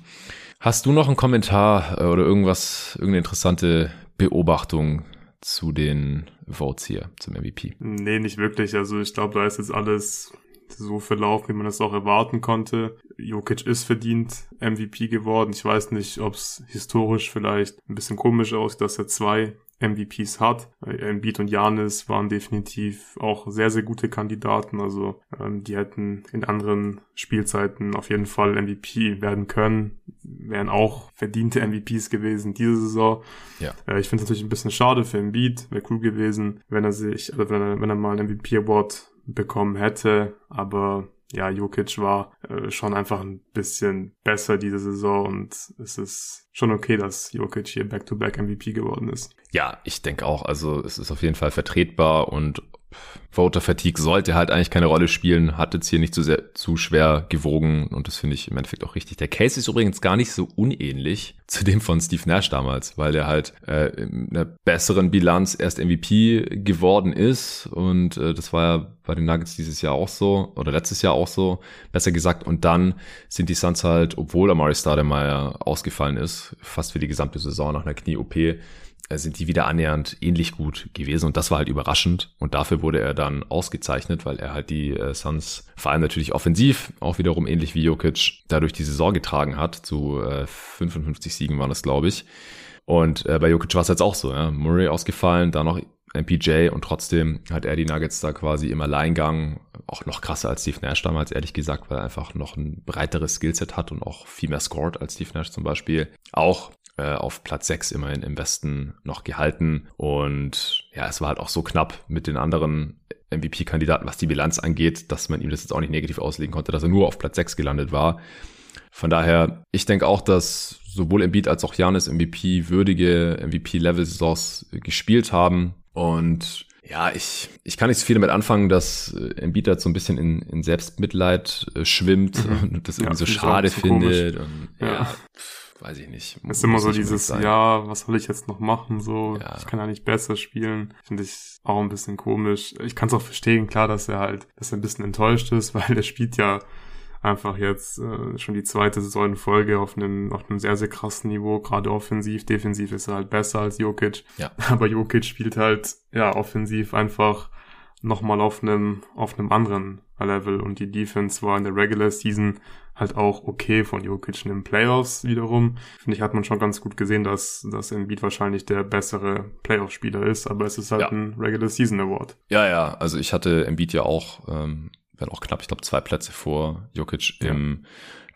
Hast du noch einen Kommentar äh, oder irgendwas, irgendeine interessante Beobachtung zu den Votes hier zum MVP? Nee, nicht wirklich. Also ich glaube, da ist jetzt alles so verlaufen, wie man das auch erwarten konnte. Jokic ist verdient MVP geworden. Ich weiß nicht, ob es historisch vielleicht ein bisschen komisch aussieht, dass er zwei MVPs hat. Embiid und Janis waren definitiv auch sehr, sehr gute Kandidaten. Also ähm, die hätten in anderen Spielzeiten auf jeden Fall MVP werden können. Wären auch verdiente MVPs gewesen diese Saison. Ja. Äh, ich finde es natürlich ein bisschen schade für Embiid. Wäre cool gewesen, wenn er sich, also wenn er, wenn er mal einen MVP Award bekommen hätte. Aber ja, Jokic war äh, schon einfach ein bisschen besser diese Saison und es ist schon okay, dass Jokic hier Back-to-Back -back MVP geworden ist. Ja, ich denke auch. Also es ist auf jeden Fall vertretbar und Voter Fatigue sollte halt eigentlich keine Rolle spielen, hat jetzt hier nicht zu sehr zu schwer gewogen und das finde ich im Endeffekt auch richtig. Der Case ist übrigens gar nicht so unähnlich zu dem von Steve Nash damals, weil er halt äh, in einer besseren Bilanz erst MVP geworden ist und äh, das war ja bei den Nuggets dieses Jahr auch so oder letztes Jahr auch so, besser gesagt und dann sind die Suns halt, obwohl Amari Stoudemire ausgefallen ist, fast für die gesamte Saison nach einer Knie-OP sind die wieder annähernd ähnlich gut gewesen und das war halt überraschend und dafür wurde er dann ausgezeichnet, weil er halt die äh, Suns vor allem natürlich offensiv, auch wiederum ähnlich wie Jokic, dadurch die Saison getragen hat. Zu äh, 55 Siegen waren das, glaube ich. Und äh, bei Jokic war es jetzt auch so, ja. Murray ausgefallen, dann noch MPJ und trotzdem hat er die Nuggets da quasi im Alleingang, auch noch krasser als Steve Nash damals, ehrlich gesagt, weil er einfach noch ein breiteres Skillset hat und auch viel mehr scored als Steve Nash zum Beispiel. Auch äh, auf Platz 6 immerhin im Westen noch gehalten. Und ja, es war halt auch so knapp mit den anderen MVP-Kandidaten, was die Bilanz angeht, dass man ihm das jetzt auch nicht negativ auslegen konnte, dass er nur auf Platz 6 gelandet war. Von daher, ich denke auch, dass sowohl Embiid als auch Janis MVP würdige MVP-Level-Saisons gespielt haben. Und ja, ich, ich kann nicht so viel damit anfangen, dass äh, Embiid halt so ein bisschen in, in Selbstmitleid äh, schwimmt mhm. und das irgendwie ja, so schade findet. Und, ja. ja weiß ich nicht. Es ist immer so dieses, ja, was soll ich jetzt noch machen? So, ja. ich kann ja nicht besser spielen. Finde ich auch ein bisschen komisch. Ich kann es auch verstehen, klar, dass er halt, dass er ein bisschen enttäuscht ist, weil er spielt ja einfach jetzt äh, schon die zweite Saison in Folge auf einem, auf einem sehr, sehr krassen Niveau, gerade offensiv. Defensiv ist er halt besser als Jokic. Ja. Aber Jokic spielt halt, ja, offensiv einfach nochmal auf einem, auf einem anderen Level und die Defense war in der Regular Season halt auch okay von Jokic in den Playoffs wiederum. Finde ich, hat man schon ganz gut gesehen, dass, dass Embiid wahrscheinlich der bessere Playoff-Spieler ist, aber es ist halt ja. ein Regular Season Award. Ja, ja, also ich hatte Embiid ja auch, ähm, wenn auch knapp, ich glaube zwei Plätze vor Jokic ja. im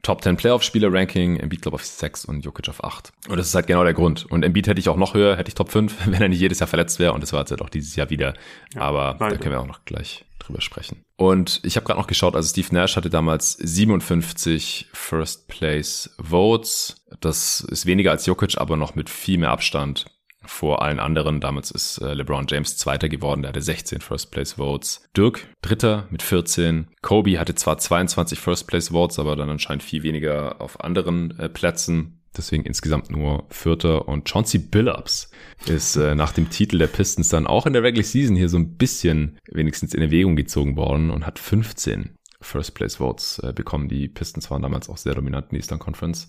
Top 10 Playoff-Spieler-Ranking, Embiid glaube auf 6 und Jokic auf 8. Und das ist halt genau der Grund. Und Embiid hätte ich auch noch höher, hätte ich Top 5, wenn er nicht jedes Jahr verletzt wäre. Und das war jetzt halt auch dieses Jahr wieder. Ja, Aber beide. da können wir auch noch gleich drüber sprechen. Und ich habe gerade noch geschaut, also Steve Nash hatte damals 57 First Place Votes. Das ist weniger als Jokic, aber noch mit viel mehr Abstand vor allen anderen. Damals ist äh, LeBron James Zweiter geworden, der hatte 16 First Place Votes. Dirk Dritter mit 14. Kobe hatte zwar 22 First Place Votes, aber dann anscheinend viel weniger auf anderen äh, Plätzen. deswegen insgesamt nur Vierter. Und Chauncey Billups ist äh, nach dem Titel der Pistons dann auch in der Regular Season hier so ein bisschen wenigstens in Erwägung gezogen worden und hat 15 First Place Votes äh, bekommen. Die Pistons waren damals auch sehr dominant in der Eastern Conference.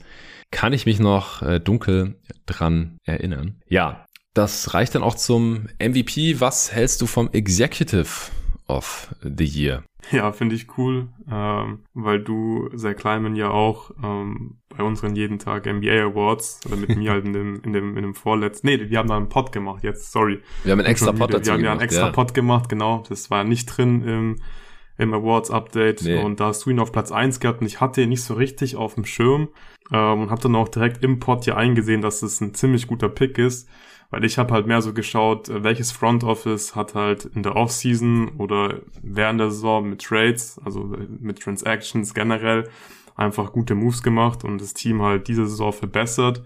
Kann ich mich noch äh, dunkel dran erinnern. Ja, das reicht dann auch zum MVP. Was hältst du vom Executive of the Year? Ja, finde ich cool, ähm, weil du, Zach Kleiman, ja auch ähm, bei unseren jeden Tag NBA Awards oder mit mir halt in dem, in dem, in dem vorletzten, nee, wir haben da einen Pod gemacht jetzt, sorry. Wir haben einen extra Pod dazu Wir haben ja einen extra ja. Pod gemacht, genau, das war nicht drin im, im Awards Update nee. und da hast du ihn auf Platz eins gehabt und ich hatte ihn nicht so richtig auf dem Schirm ähm, und habe dann auch direkt im Pod ja eingesehen, dass es ein ziemlich guter Pick ist weil ich habe halt mehr so geschaut, äh, welches Front Office hat halt in der Offseason oder während der Saison mit Trades, also äh, mit Transactions generell, einfach gute Moves gemacht und das Team halt diese Saison verbessert.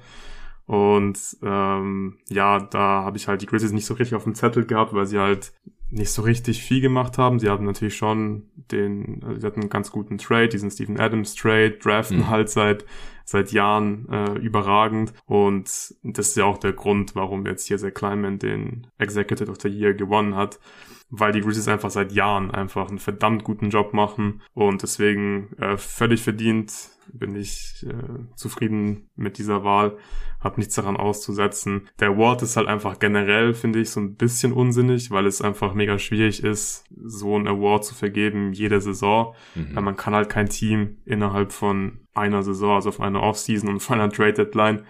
Und ähm, ja, da habe ich halt die Grizzlies nicht so richtig auf dem Zettel gehabt, weil sie halt nicht so richtig viel gemacht haben. Sie haben natürlich schon den, also sie hatten einen ganz guten Trade, diesen Stephen Adams Trade, draften mhm. halt seit seit Jahren äh, überragend und das ist ja auch der Grund, warum jetzt hier Zach Kleinman den Executive of the Year gewonnen hat, weil die Grizzlies einfach seit Jahren einfach einen verdammt guten Job machen und deswegen äh, völlig verdient bin ich äh, zufrieden mit dieser Wahl, habe nichts daran auszusetzen. Der Award ist halt einfach generell, finde ich, so ein bisschen unsinnig, weil es einfach mega schwierig ist, so einen Award zu vergeben jede Saison, mhm. weil man kann halt kein Team innerhalb von einer Saison, also auf einer Offseason und von einer Trade Deadline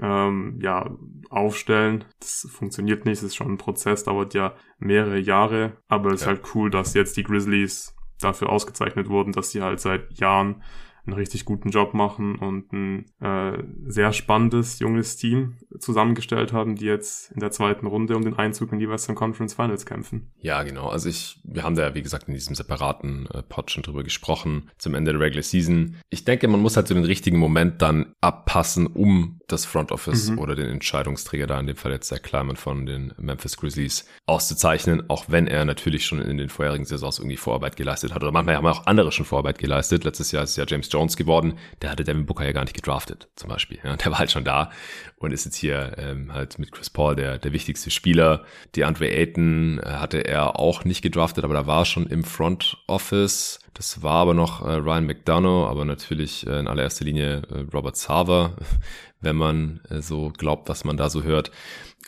ähm, ja, aufstellen. Das funktioniert nicht, das ist schon ein Prozess, dauert ja mehrere Jahre, aber es ja. ist halt cool, dass jetzt die Grizzlies dafür ausgezeichnet wurden, dass sie halt seit Jahren einen richtig guten Job machen und ein äh, sehr spannendes junges Team zusammengestellt haben, die jetzt in der zweiten Runde um den Einzug in die Western Conference Finals kämpfen. Ja, genau. Also ich, wir haben da, wie gesagt, in diesem separaten äh, Pod schon drüber gesprochen, zum Ende der Regular Season. Ich denke, man muss halt so den richtigen Moment dann abpassen, um das Front Office mhm. oder den Entscheidungsträger da in dem Fall jetzt der Kleiman von den Memphis Grizzlies auszuzeichnen, auch wenn er natürlich schon in den vorherigen Saisons irgendwie Vorarbeit geleistet hat. Oder manchmal haben auch andere schon Vorarbeit geleistet. Letztes Jahr ist ja James Jones geworden. Der hatte Devin Booker ja gar nicht gedraftet, zum Beispiel. Ja, der war halt schon da und ist jetzt hier ähm, halt mit Chris Paul der, der wichtigste Spieler. Die Andre Ayton äh, hatte er auch nicht gedraftet, aber da war schon im Front Office. Das war aber noch äh, Ryan McDonough, aber natürlich äh, in allererster Linie äh, Robert Sarver, wenn man äh, so glaubt, was man da so hört.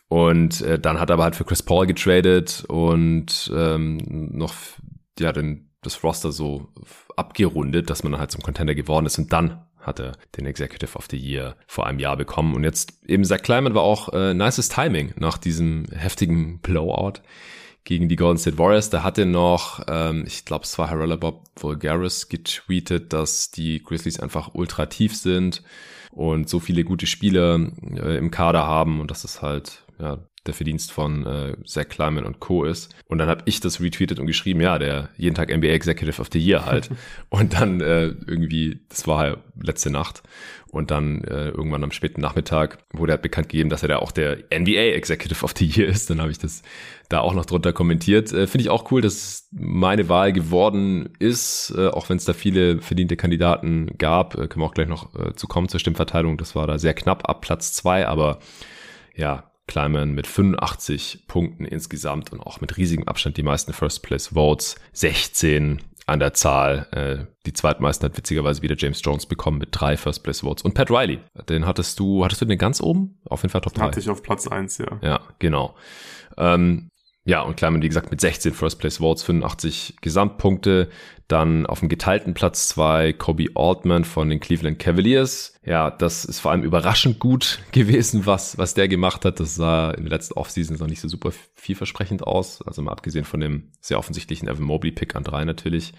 Und äh, dann hat er aber halt für Chris Paul getradet und ähm, noch ja den das Roster so abgerundet, dass man dann halt zum Contender geworden ist und dann hat er den Executive of the Year vor einem Jahr bekommen. Und jetzt eben Zach Kleiman war auch äh, nices Timing nach diesem heftigen Blowout gegen die Golden State Warriors. Da hatte noch, ähm, ich glaube, es war Harrella Bob Vulgaris getweetet, dass die Grizzlies einfach ultra tief sind und so viele gute Spieler äh, im Kader haben und dass es halt ja, der Verdienst von äh, Zach Kleiman und Co. ist. Und dann habe ich das retweetet und geschrieben, ja, der jeden Tag NBA Executive of the Year halt. und dann äh, irgendwie, das war halt letzte Nacht. Und dann äh, irgendwann am späten Nachmittag wurde halt bekannt gegeben, dass er da auch der NBA Executive of the Year ist. Dann habe ich das da auch noch drunter kommentiert. Äh, Finde ich auch cool, dass meine Wahl geworden ist, äh, auch wenn es da viele verdiente Kandidaten gab. Äh, können wir auch gleich noch äh, zu kommen zur Stimmverteilung. Das war da sehr knapp ab Platz zwei, aber ja, Kleiman mit 85 Punkten insgesamt und auch mit riesigem Abstand die meisten First Place Votes, 16 an der Zahl. Äh, die zweitmeisten hat witzigerweise wieder James Jones bekommen mit drei First Place Votes. Und Pat Riley, den hattest du, hattest du den ganz oben? Auf jeden Fall Top 3. Hatte ich auf Platz 1, ja. Ja, genau. Ähm, ja, und Kleiman, wie gesagt, mit 16 First Place Votes, 85 Gesamtpunkte. Dann auf dem geteilten Platz zwei Kobe Altman von den Cleveland Cavaliers. Ja, das ist vor allem überraschend gut gewesen, was, was der gemacht hat. Das sah in der letzten Offseason noch nicht so super vielversprechend aus. Also mal abgesehen von dem sehr offensichtlichen Evan Mobley Pick an drei natürlich.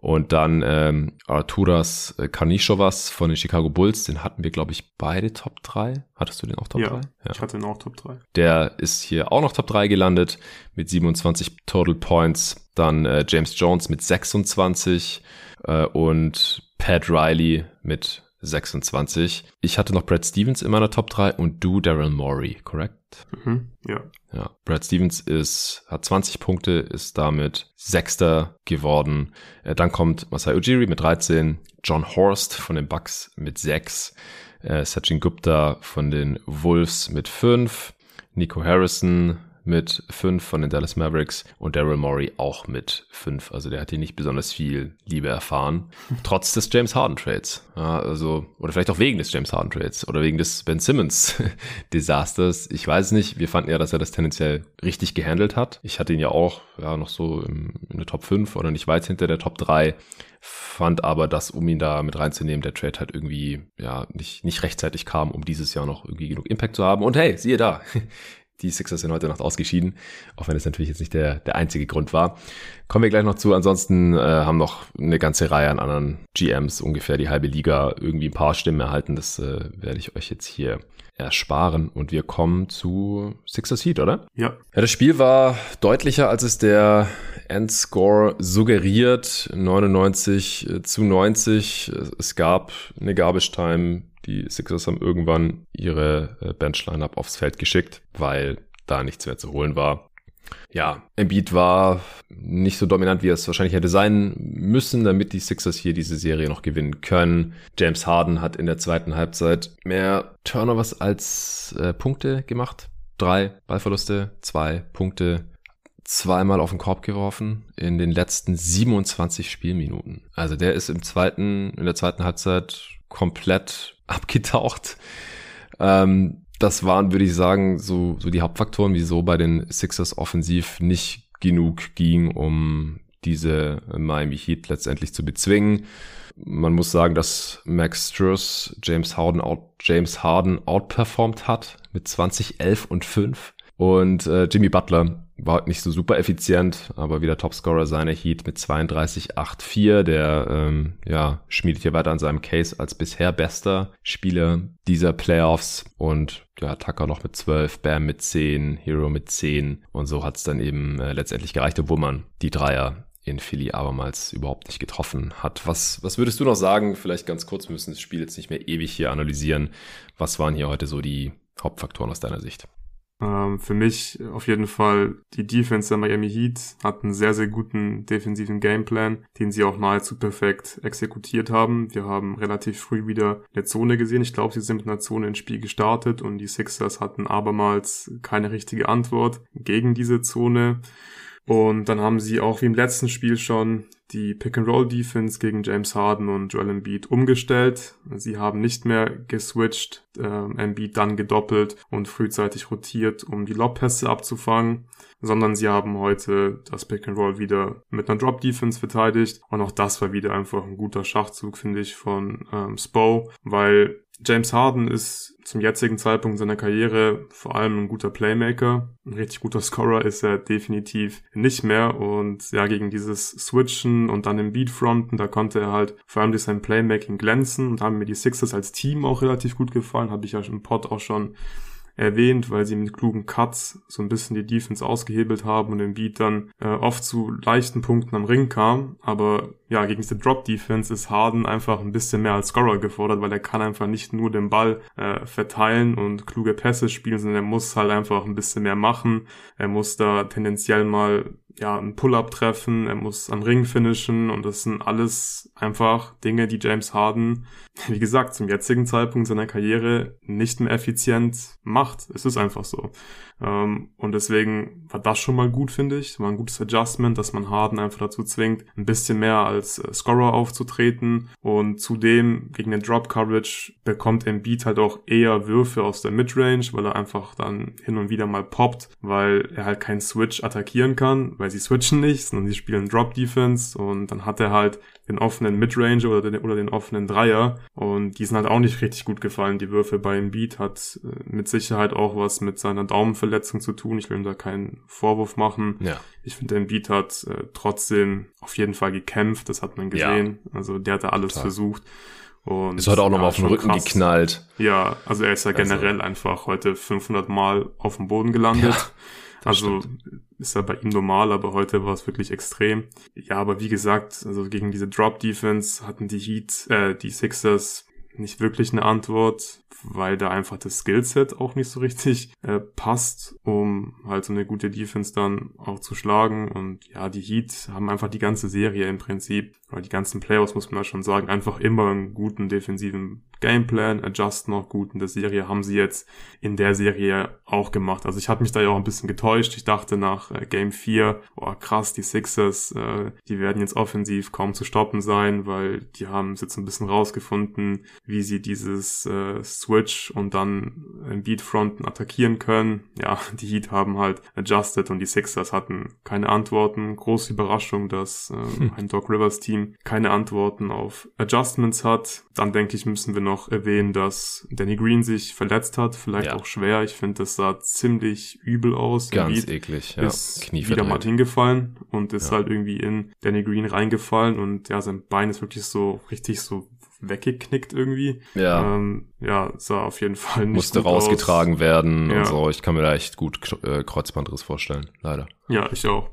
Und dann ähm, Arturas äh, Karnishovas von den Chicago Bulls, den hatten wir, glaube ich, beide Top 3. Hattest du den auch Top ja, 3? Ja, ich hatte den auch Top 3. Der ist hier auch noch Top 3 gelandet mit 27 Total Points. Dann äh, James Jones mit 26 äh, und Pat Riley mit 26. Ich hatte noch Brad Stevens in meiner Top 3 und du Daryl Morey, korrekt? Mhm, ja. Ja, Brad Stevens ist, hat 20 Punkte, ist damit Sechster geworden. Äh, dann kommt Masai Ujiri mit 13, John Horst von den Bucks mit 6, äh, Sachin Gupta von den Wolves mit 5, Nico Harrison mit fünf von den Dallas Mavericks und Daryl Morey auch mit fünf. Also der hat hier nicht besonders viel Liebe erfahren. Trotz des James Harden Trades. Ja, also, oder vielleicht auch wegen des James Harden Trades oder wegen des Ben Simmons Desasters. Ich weiß nicht. Wir fanden ja, dass er das tendenziell richtig gehandelt hat. Ich hatte ihn ja auch, ja, noch so im, in der Top 5 oder nicht weit hinter der Top 3 fand aber, dass um ihn da mit reinzunehmen, der Trade halt irgendwie ja nicht, nicht rechtzeitig kam, um dieses Jahr noch irgendwie genug Impact zu haben. Und hey, siehe da, die Sixers sind heute Nacht ausgeschieden, auch wenn es natürlich jetzt nicht der, der einzige Grund war. Kommen wir gleich noch zu. Ansonsten äh, haben noch eine ganze Reihe an anderen GMs, ungefähr die halbe Liga, irgendwie ein paar Stimmen erhalten. Das äh, werde ich euch jetzt hier ersparen. Und wir kommen zu Sixers Heat, oder? Ja. Ja, das Spiel war deutlicher, als es der Endscore suggeriert. 99 äh, zu 90. Es gab eine Garbage Time die Sixers haben irgendwann ihre äh, Bench-Lineup aufs Feld geschickt, weil da nichts mehr zu holen war. Ja, Embiid war nicht so dominant, wie er es wahrscheinlich hätte sein müssen, damit die Sixers hier diese Serie noch gewinnen können. James Harden hat in der zweiten Halbzeit mehr Turnovers als äh, Punkte gemacht. Drei Ballverluste, zwei Punkte, zweimal auf den Korb geworfen in den letzten 27 Spielminuten. Also der ist im zweiten, in der zweiten Halbzeit komplett abgetaucht. Ähm, das waren, würde ich sagen, so, so die Hauptfaktoren, wieso bei den Sixers offensiv nicht genug ging, um diese Miami Heat letztendlich zu bezwingen. Man muss sagen, dass Max Struss James Harden, out, James Harden outperformed hat mit 20, 11 und 5. Und äh, Jimmy Butler war nicht so super effizient, aber wieder Topscorer seiner Heat mit 32,84. Der ähm, ja, schmiedet hier weiter an seinem Case als bisher bester Spieler dieser Playoffs. Und ja, Tucker noch mit 12, Bam mit 10, Hero mit 10. Und so hat es dann eben äh, letztendlich gereicht, obwohl man die Dreier in Philly abermals überhaupt nicht getroffen hat. Was, was würdest du noch sagen? Vielleicht ganz kurz, wir müssen das Spiel jetzt nicht mehr ewig hier analysieren. Was waren hier heute so die Hauptfaktoren aus deiner Sicht? Ähm, für mich auf jeden Fall die Defense der Miami Heat hat einen sehr, sehr guten defensiven Gameplan, den sie auch nahezu perfekt exekutiert haben. Wir haben relativ früh wieder eine Zone gesehen. Ich glaube, sie sind mit einer Zone ins Spiel gestartet und die Sixers hatten abermals keine richtige Antwort gegen diese Zone. Und dann haben sie auch wie im letzten Spiel schon die Pick-and-Roll-Defense gegen James Harden und Joel Embiid umgestellt. Sie haben nicht mehr geswitcht, äh, Embiid dann gedoppelt und frühzeitig rotiert, um die Lobpässe abzufangen, sondern sie haben heute das Pick-and-Roll wieder mit einer Drop-Defense verteidigt. Und auch das war wieder einfach ein guter Schachzug, finde ich, von ähm, Spo, weil James Harden ist zum jetzigen Zeitpunkt seiner Karriere vor allem ein guter Playmaker. Ein richtig guter Scorer ist er definitiv nicht mehr. Und ja, gegen dieses Switchen und dann im Beatfronten, da konnte er halt vor allem durch sein Playmaking glänzen und haben mir die Sixers als Team auch relativ gut gefallen. Habe ich ja im Pod auch schon erwähnt, weil sie mit klugen Cuts so ein bisschen die Defense ausgehebelt haben und Beat dann äh, oft zu leichten Punkten am Ring kam. Aber ja, gegen diese Drop-Defense ist Harden einfach ein bisschen mehr als Scorer gefordert, weil er kann einfach nicht nur den Ball äh, verteilen und kluge Pässe spielen, sondern er muss halt einfach ein bisschen mehr machen. Er muss da tendenziell mal ja, ein Pull-up treffen, er muss am Ring finishen und das sind alles einfach Dinge, die James Harden, wie gesagt, zum jetzigen Zeitpunkt seiner Karriere nicht mehr effizient macht. Es ist einfach so. Ähm, und deswegen war das schon mal gut, finde ich. War ein gutes Adjustment, dass man Harden einfach dazu zwingt, ein bisschen mehr als äh, Scorer aufzutreten. Und zudem gegen den Drop Coverage bekommt Embiid halt auch eher Würfe aus der Midrange, weil er einfach dann hin und wieder mal poppt, weil er halt keinen Switch attackieren kann, weil sie switchen nicht, sondern sie spielen Drop Defense und dann hat er halt den offenen Midrange oder den, oder den offenen Dreier und die sind halt auch nicht richtig gut gefallen. Die Würfe bei Embiid hat äh, mit Sicherheit auch was mit seiner Daumenverletzung zu tun. Ich will ihm da keinen Vorwurf machen. Ja. Ich finde, Embiid hat äh, trotzdem auf jeden Fall gekämpft. Das hat man gesehen. Ja. Also der hat da alles Total. versucht. Und ist heute auch ja, nochmal auf den Rücken krass. geknallt. Ja, also er ist ja also generell also. einfach heute 500 Mal auf dem Boden gelandet. Ja. Also stimmt. ist ja bei ihm normal, aber heute war es wirklich extrem. Ja, aber wie gesagt, also gegen diese Drop Defense hatten die Heat, äh, die Sixers nicht wirklich eine Antwort, weil da einfach das Skillset auch nicht so richtig äh, passt, um halt so eine gute Defense dann auch zu schlagen. Und ja, die Heat haben einfach die ganze Serie im Prinzip, oder die ganzen Playoffs muss man ja schon sagen, einfach immer einen guten defensiven Gameplan, adjusten auch gut. In der Serie haben sie jetzt in der Serie auch gemacht. Also ich hatte mich da ja auch ein bisschen getäuscht. Ich dachte nach äh, Game 4, boah krass, die Sixers, äh, die werden jetzt offensiv kaum zu stoppen sein, weil die haben es jetzt ein bisschen rausgefunden, wie sie dieses äh, Switch und dann im Beatfronten attackieren können. Ja, die Heat haben halt adjusted und die Sixers hatten keine Antworten. Große Überraschung, dass äh, hm. ein Doc Rivers Team keine Antworten auf Adjustments hat. Dann denke ich, müssen wir noch erwähnen, dass Danny Green sich verletzt hat, vielleicht ja. auch schwer. Ich finde, das sah ziemlich übel aus. Ganz Embiid eklig, ja. Ist Knie wieder mal hingefallen und ist ja. halt irgendwie in Danny Green reingefallen und ja, sein Bein ist wirklich so richtig so weggeknickt irgendwie. Ja. Ähm, ja, sah auf jeden Fall nicht Musste rausgetragen aus. werden ja. und so. Ich kann mir da echt gut äh, Kreuzbandriss vorstellen, leider. Ja, ich auch.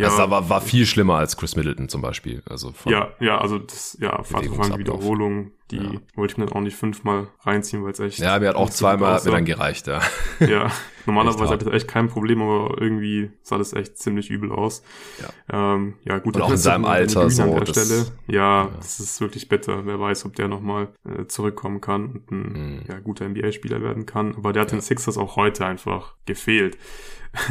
Ja, das war, war viel schlimmer als Chris Middleton zum Beispiel. Also ja, ja, also das, ja, eine Wiederholung, die ja. wollte ich mir dann auch nicht fünfmal reinziehen, weil es echt. Ja, mir hat auch zweimal hat mir dann gereicht, ja. Ja, normalerweise hat das echt kein Problem, aber irgendwie sah das echt ziemlich übel aus. Ja, ähm, ja gut. Und auch in seinem Alter so. An der das, Stelle. Ja, ja, das ist wirklich bitter. Wer weiß, ob der nochmal äh, zurückkommen kann und ein mhm. ja, guter NBA-Spieler werden kann. Aber der hat den Sixers auch heute einfach gefehlt.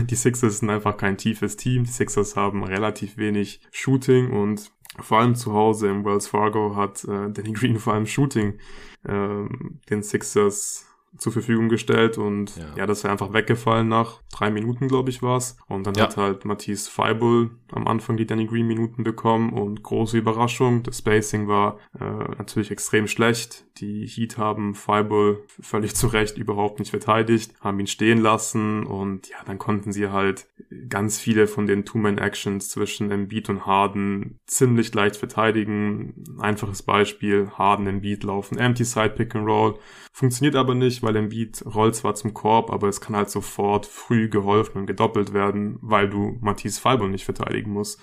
Die Sixers sind einfach kein tiefes Team. Die Sixers haben relativ wenig Shooting und vor allem zu Hause im Wells Fargo hat äh, Danny Green vor allem Shooting äh, den Sixers zur Verfügung gestellt und ja, ja das ist einfach weggefallen nach drei Minuten, glaube ich, war's. Und dann ja. hat halt Matthias Feibel am Anfang die Danny Green Minuten bekommen und große Überraschung. Das Spacing war äh, natürlich extrem schlecht. Die Heat haben Feibel völlig zu Recht überhaupt nicht verteidigt, haben ihn stehen lassen und ja, dann konnten sie halt ganz viele von den Two-Man-Actions zwischen Embiid und Harden ziemlich leicht verteidigen. Einfaches Beispiel, Harden, Embiid laufen Empty Side Pick and Roll. Funktioniert aber nicht, weil Embiid rollt zwar zum Korb, aber es kann halt sofort früh geholfen und gedoppelt werden, weil du Matisse Feibel nicht verteidigen musst.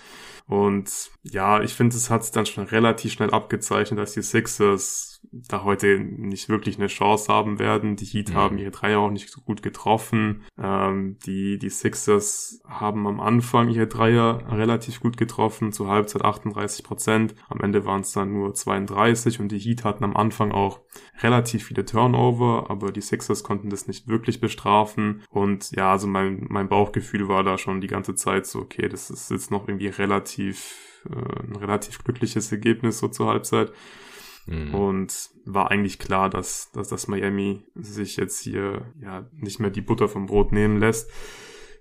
Und ja, ich finde, es hat dann schon relativ schnell abgezeichnet, dass die Sixers da heute nicht wirklich eine Chance haben werden. Die Heat mhm. haben ihre Dreier auch nicht so gut getroffen. Ähm, die, die Sixers haben am Anfang ihre Dreier relativ gut getroffen, zur Halbzeit 38 Prozent. Am Ende waren es dann nur 32 und die Heat hatten am Anfang auch relativ viele Turnover, aber die Sixers konnten das nicht wirklich bestrafen. Und ja, also mein, mein Bauchgefühl war da schon die ganze Zeit so, okay, das ist jetzt noch irgendwie relativ, äh, ein relativ glückliches Ergebnis so zur Halbzeit. Mhm. Und war eigentlich klar, dass, dass das Miami sich jetzt hier ja nicht mehr die Butter vom Brot nehmen lässt.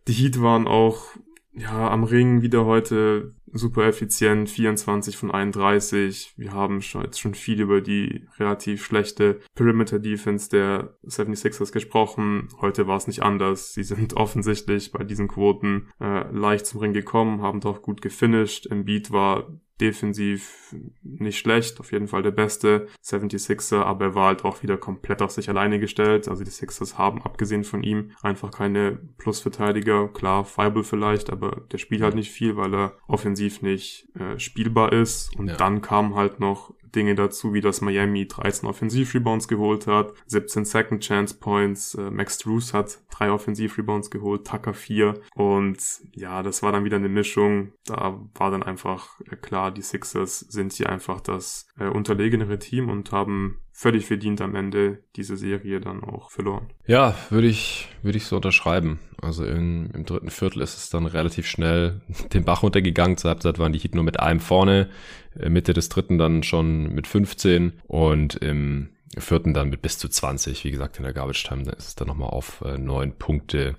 Die Heat waren auch ja am Ring wieder heute super effizient, 24 von 31. Wir haben schon, jetzt schon viel über die relativ schlechte Perimeter Defense der 76ers gesprochen. Heute war es nicht anders. Sie sind offensichtlich bei diesen Quoten äh, leicht zum Ring gekommen, haben doch gut gefinisht. Im Beat war defensiv nicht schlecht, auf jeden Fall der beste 76er, aber er war halt auch wieder komplett auf sich alleine gestellt. Also die Sixers haben abgesehen von ihm einfach keine Plusverteidiger. Klar, Feibel vielleicht, aber der spielt halt nicht viel, weil er offensiv nicht äh, spielbar ist. Und ja. dann kam halt noch Dinge dazu, wie dass Miami 13 Offensiv-Rebounds geholt hat, 17 Second Chance Points, äh, Max Drews hat drei Offensiv-Rebounds geholt, Tucker vier und ja, das war dann wieder eine Mischung. Da war dann einfach äh, klar, die Sixers sind hier einfach das äh, unterlegenere Team und haben völlig verdient am Ende diese Serie dann auch verloren. Ja, würde ich, würde ich so unterschreiben. Also in, im dritten Viertel ist es dann relativ schnell den Bach runtergegangen. Zur Halbzeit waren die Heat nur mit einem vorne, äh, Mitte des dritten dann schon mit 15 und im vierten dann mit bis zu 20. Wie gesagt, in der Garbage Time ist es dann nochmal auf äh, neun Punkte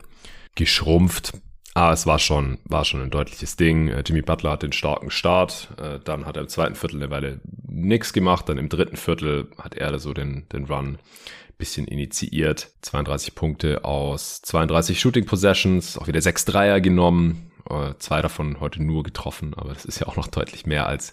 geschrumpft. Ah, es war schon, war schon ein deutliches Ding. Äh, Jimmy Butler hat den starken Start, äh, dann hat er im zweiten Viertel eine Weile nichts gemacht, dann im dritten Viertel hat er so den, den Run bisschen initiiert. 32 Punkte aus 32 Shooting Possessions, auch wieder sechs Dreier genommen, äh, zwei davon heute nur getroffen, aber das ist ja auch noch deutlich mehr als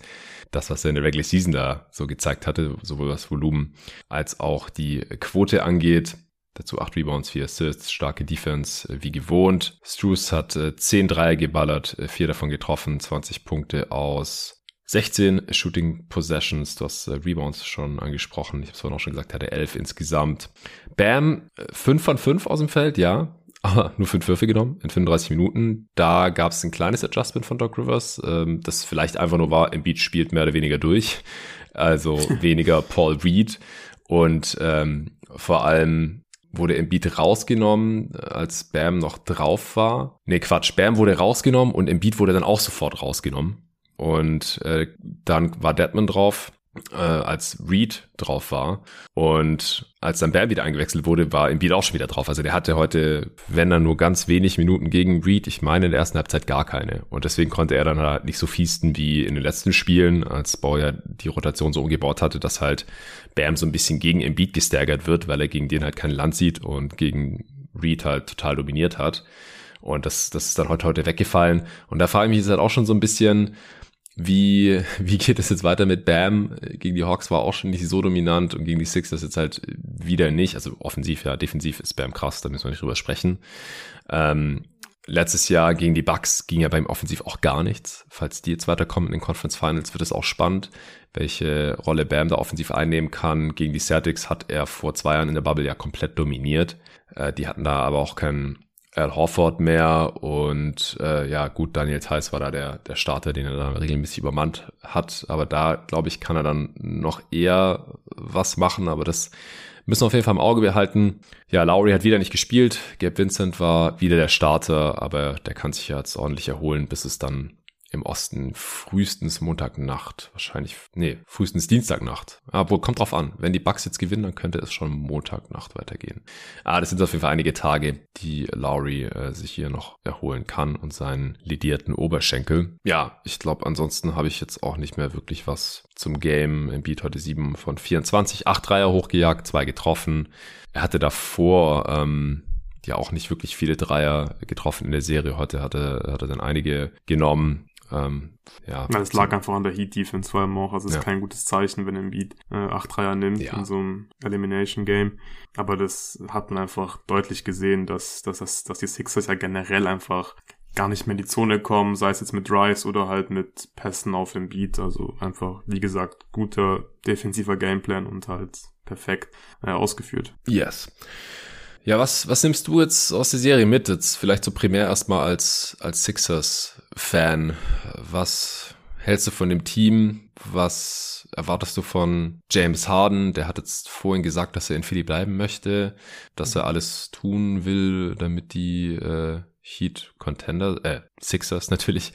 das, was er in der Regular Season da so gezeigt hatte, sowohl was Volumen als auch die Quote angeht. Dazu 8 Rebounds, 4 Assists, starke Defense äh, wie gewohnt. Struce hat äh, 10 Dreier geballert, äh, 4 davon getroffen, 20 Punkte aus 16 Shooting Possessions, du hast äh, Rebounds schon angesprochen. Ich habe es vorhin auch schon gesagt, hatte 11 insgesamt. Bam, 5 äh, von 5 aus dem Feld, ja. Aber nur 5 Würfe genommen in 35 Minuten. Da gab es ein kleines Adjustment von Doc Rivers, ähm, das vielleicht einfach nur war, Embiid spielt mehr oder weniger durch. Also weniger Paul Reed. Und ähm, vor allem wurde Embiid rausgenommen, als Bam noch drauf war. Nee, Quatsch, Bam wurde rausgenommen und Embiid wurde dann auch sofort rausgenommen. Und äh, dann war Deadman drauf, äh, als Reed drauf war. Und als dann Bam wieder eingewechselt wurde, war Embiid auch schon wieder drauf. Also der hatte heute, wenn er nur ganz wenig Minuten gegen Reed, ich meine in der ersten Halbzeit gar keine. Und deswegen konnte er dann halt nicht so fiesten wie in den letzten Spielen, als Bau ja die Rotation so umgebaut hatte, dass halt Bam so ein bisschen gegen Embiid gestärkert wird, weil er gegen den halt kein Land sieht und gegen Reed halt total dominiert hat. Und das, das ist dann heute, heute weggefallen. Und da frage ich mich jetzt halt auch schon so ein bisschen, wie, wie geht es jetzt weiter mit Bam? Gegen die Hawks war auch schon nicht so dominant und gegen die Sixers jetzt halt wieder nicht. Also offensiv, ja, defensiv ist Bam krass, da müssen wir nicht drüber sprechen. Ähm, letztes Jahr gegen die Bucks ging ja beim Offensiv auch gar nichts. Falls die jetzt weiterkommen in den Conference Finals, wird es auch spannend, welche Rolle Bam da offensiv einnehmen kann. Gegen die Celtics hat er vor zwei Jahren in der Bubble ja komplett dominiert. Äh, die hatten da aber auch keinen Al Horford mehr und äh, ja gut, Daniel Theiss war da der, der Starter, den er dann regelmäßig übermannt hat, aber da glaube ich, kann er dann noch eher was machen, aber das müssen wir auf jeden Fall im Auge behalten. Ja, Lowry hat wieder nicht gespielt, Gabe Vincent war wieder der Starter, aber der kann sich ja jetzt ordentlich erholen, bis es dann im Osten frühestens Montagnacht, wahrscheinlich, nee, frühestens Dienstagnacht. Aber kommt drauf an. Wenn die Bucks jetzt gewinnen, dann könnte es schon Montagnacht weitergehen. Ah, das sind auf jeden Fall einige Tage, die Lowry äh, sich hier noch erholen kann und seinen lidierten Oberschenkel. Ja, ich glaube, ansonsten habe ich jetzt auch nicht mehr wirklich was zum Game. Embiid heute 7 von 24, 8 Dreier hochgejagt, 2 getroffen. Er hatte davor, ähm, ja auch nicht wirklich viele Dreier getroffen in der Serie. Heute hatte, hatte dann einige genommen. Ähm, ja, es lag einfach an der Heat-Defense vor allem auch. Also es ja. ist kein gutes Zeichen, wenn Embiid äh, 8 Dreier nimmt ja. in so einem Elimination-Game. Aber das hat man einfach deutlich gesehen, dass, dass, dass, dass die Sixers ja generell einfach gar nicht mehr in die Zone kommen, sei es jetzt mit Drives oder halt mit Pässen auf dem Beat. Also einfach, wie gesagt, guter defensiver Gameplan und halt perfekt äh, ausgeführt. Yes. Ja, was, was nimmst du jetzt aus der Serie mit? Jetzt vielleicht so primär erstmal als, als Sixers-Fan. Was hältst du von dem Team? Was erwartest du von James Harden? Der hat jetzt vorhin gesagt, dass er in Philly bleiben möchte, dass er alles tun will, damit die äh, Heat Contender, äh, Sixers natürlich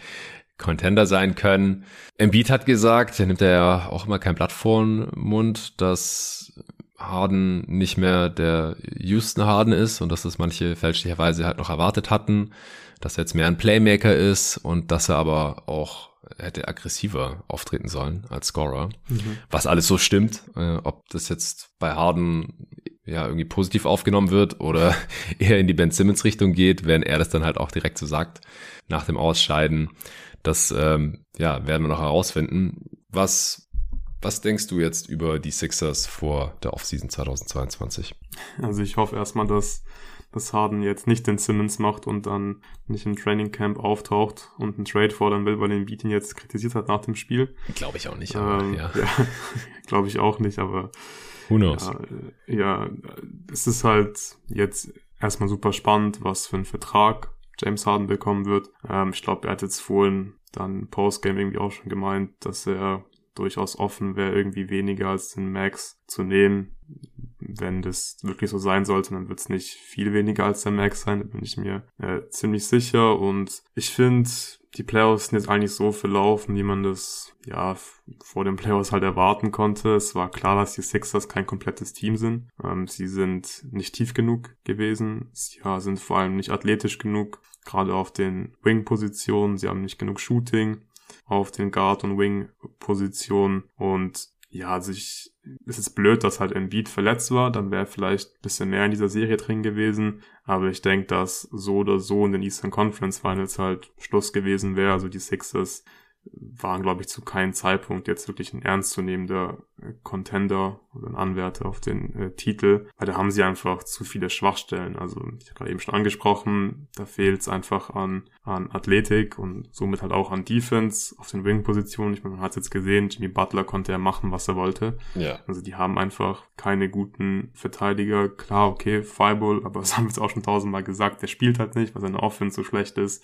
Contender sein können. Embiid hat gesagt, er nimmt ja auch immer kein Blatt vor den Mund, dass Harden nicht mehr der Houston Harden ist und dass das manche fälschlicherweise halt noch erwartet hatten, dass er jetzt mehr ein Playmaker ist und dass er aber auch hätte aggressiver auftreten sollen als Scorer. Mhm. Was alles so stimmt, äh, ob das jetzt bei Harden ja irgendwie positiv aufgenommen wird oder eher in die Ben Simmons Richtung geht, wenn er das dann halt auch direkt so sagt nach dem Ausscheiden. Das ähm, ja werden wir noch herausfinden. Was was denkst du jetzt über die Sixers vor der Offseason 2022? Also ich hoffe erstmal, dass, dass Harden jetzt nicht den Simmons macht und dann nicht im Training Camp auftaucht und einen Trade fordern will, weil den Beat ihn jetzt kritisiert hat nach dem Spiel. Glaube ich auch nicht, aber ähm, ja. ja Glaube ich auch nicht, aber Who knows? Ja, ja, es ist halt jetzt erstmal super spannend, was für ein Vertrag James Harden bekommen wird. Ähm, ich glaube, er hat jetzt vorhin dann Postgame irgendwie auch schon gemeint, dass er durchaus offen wäre, irgendwie weniger als den Max zu nehmen. Wenn das wirklich so sein sollte, dann wird es nicht viel weniger als der Max sein, da bin ich mir äh, ziemlich sicher. Und ich finde, die Playoffs sind jetzt eigentlich so verlaufen, wie man das ja vor den Playoffs halt erwarten konnte. Es war klar, dass die Sixers kein komplettes Team sind. Ähm, sie sind nicht tief genug gewesen. Sie ja, sind vor allem nicht athletisch genug, gerade auf den Wing-Positionen. Sie haben nicht genug Shooting auf den Guard- und Wing-Positionen. Und ja, also ich, es ist blöd, dass halt Embiid verletzt war, dann wäre vielleicht ein bisschen mehr in dieser Serie drin gewesen. Aber ich denke, dass so oder so in den Eastern Conference Finals halt Schluss gewesen wäre. Also die Sixers waren, glaube ich, zu keinem Zeitpunkt jetzt wirklich ein ernstzunehmender Contender oder ein Anwärter auf den äh, Titel, weil da haben sie einfach zu viele Schwachstellen. Also ich habe gerade eben schon angesprochen, da fehlt es einfach an, an Athletik und somit halt auch an Defense auf den Wing-Positionen. Ich meine, man hat es jetzt gesehen, Jimmy Butler konnte ja machen, was er wollte. Ja. Also die haben einfach keine guten Verteidiger. Klar, okay, Fireball, aber das haben wir jetzt auch schon tausendmal gesagt, der spielt halt nicht, weil seine Offense so schlecht ist.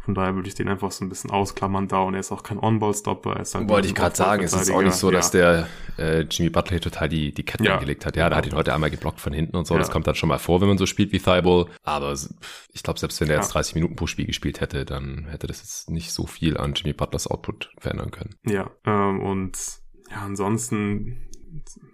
Von daher würde ich den einfach so ein bisschen ausklammern da und er ist auch kein On-Ball-Stopper. Halt Wollte ich gerade sagen, es ist auch nicht so, dass ja. der äh, Jimmy Butler total die, die Ketten ja. angelegt hat. Ja, da hat ihn heute einmal geblockt von hinten und so. Ja. Das kommt dann schon mal vor, wenn man so spielt wie Thibault. Aber ich glaube, selbst wenn er jetzt 30 Minuten pro Spiel gespielt hätte, dann hätte das jetzt nicht so viel an Jimmy Butlers Output verändern können. Ja, ähm, und ja, ansonsten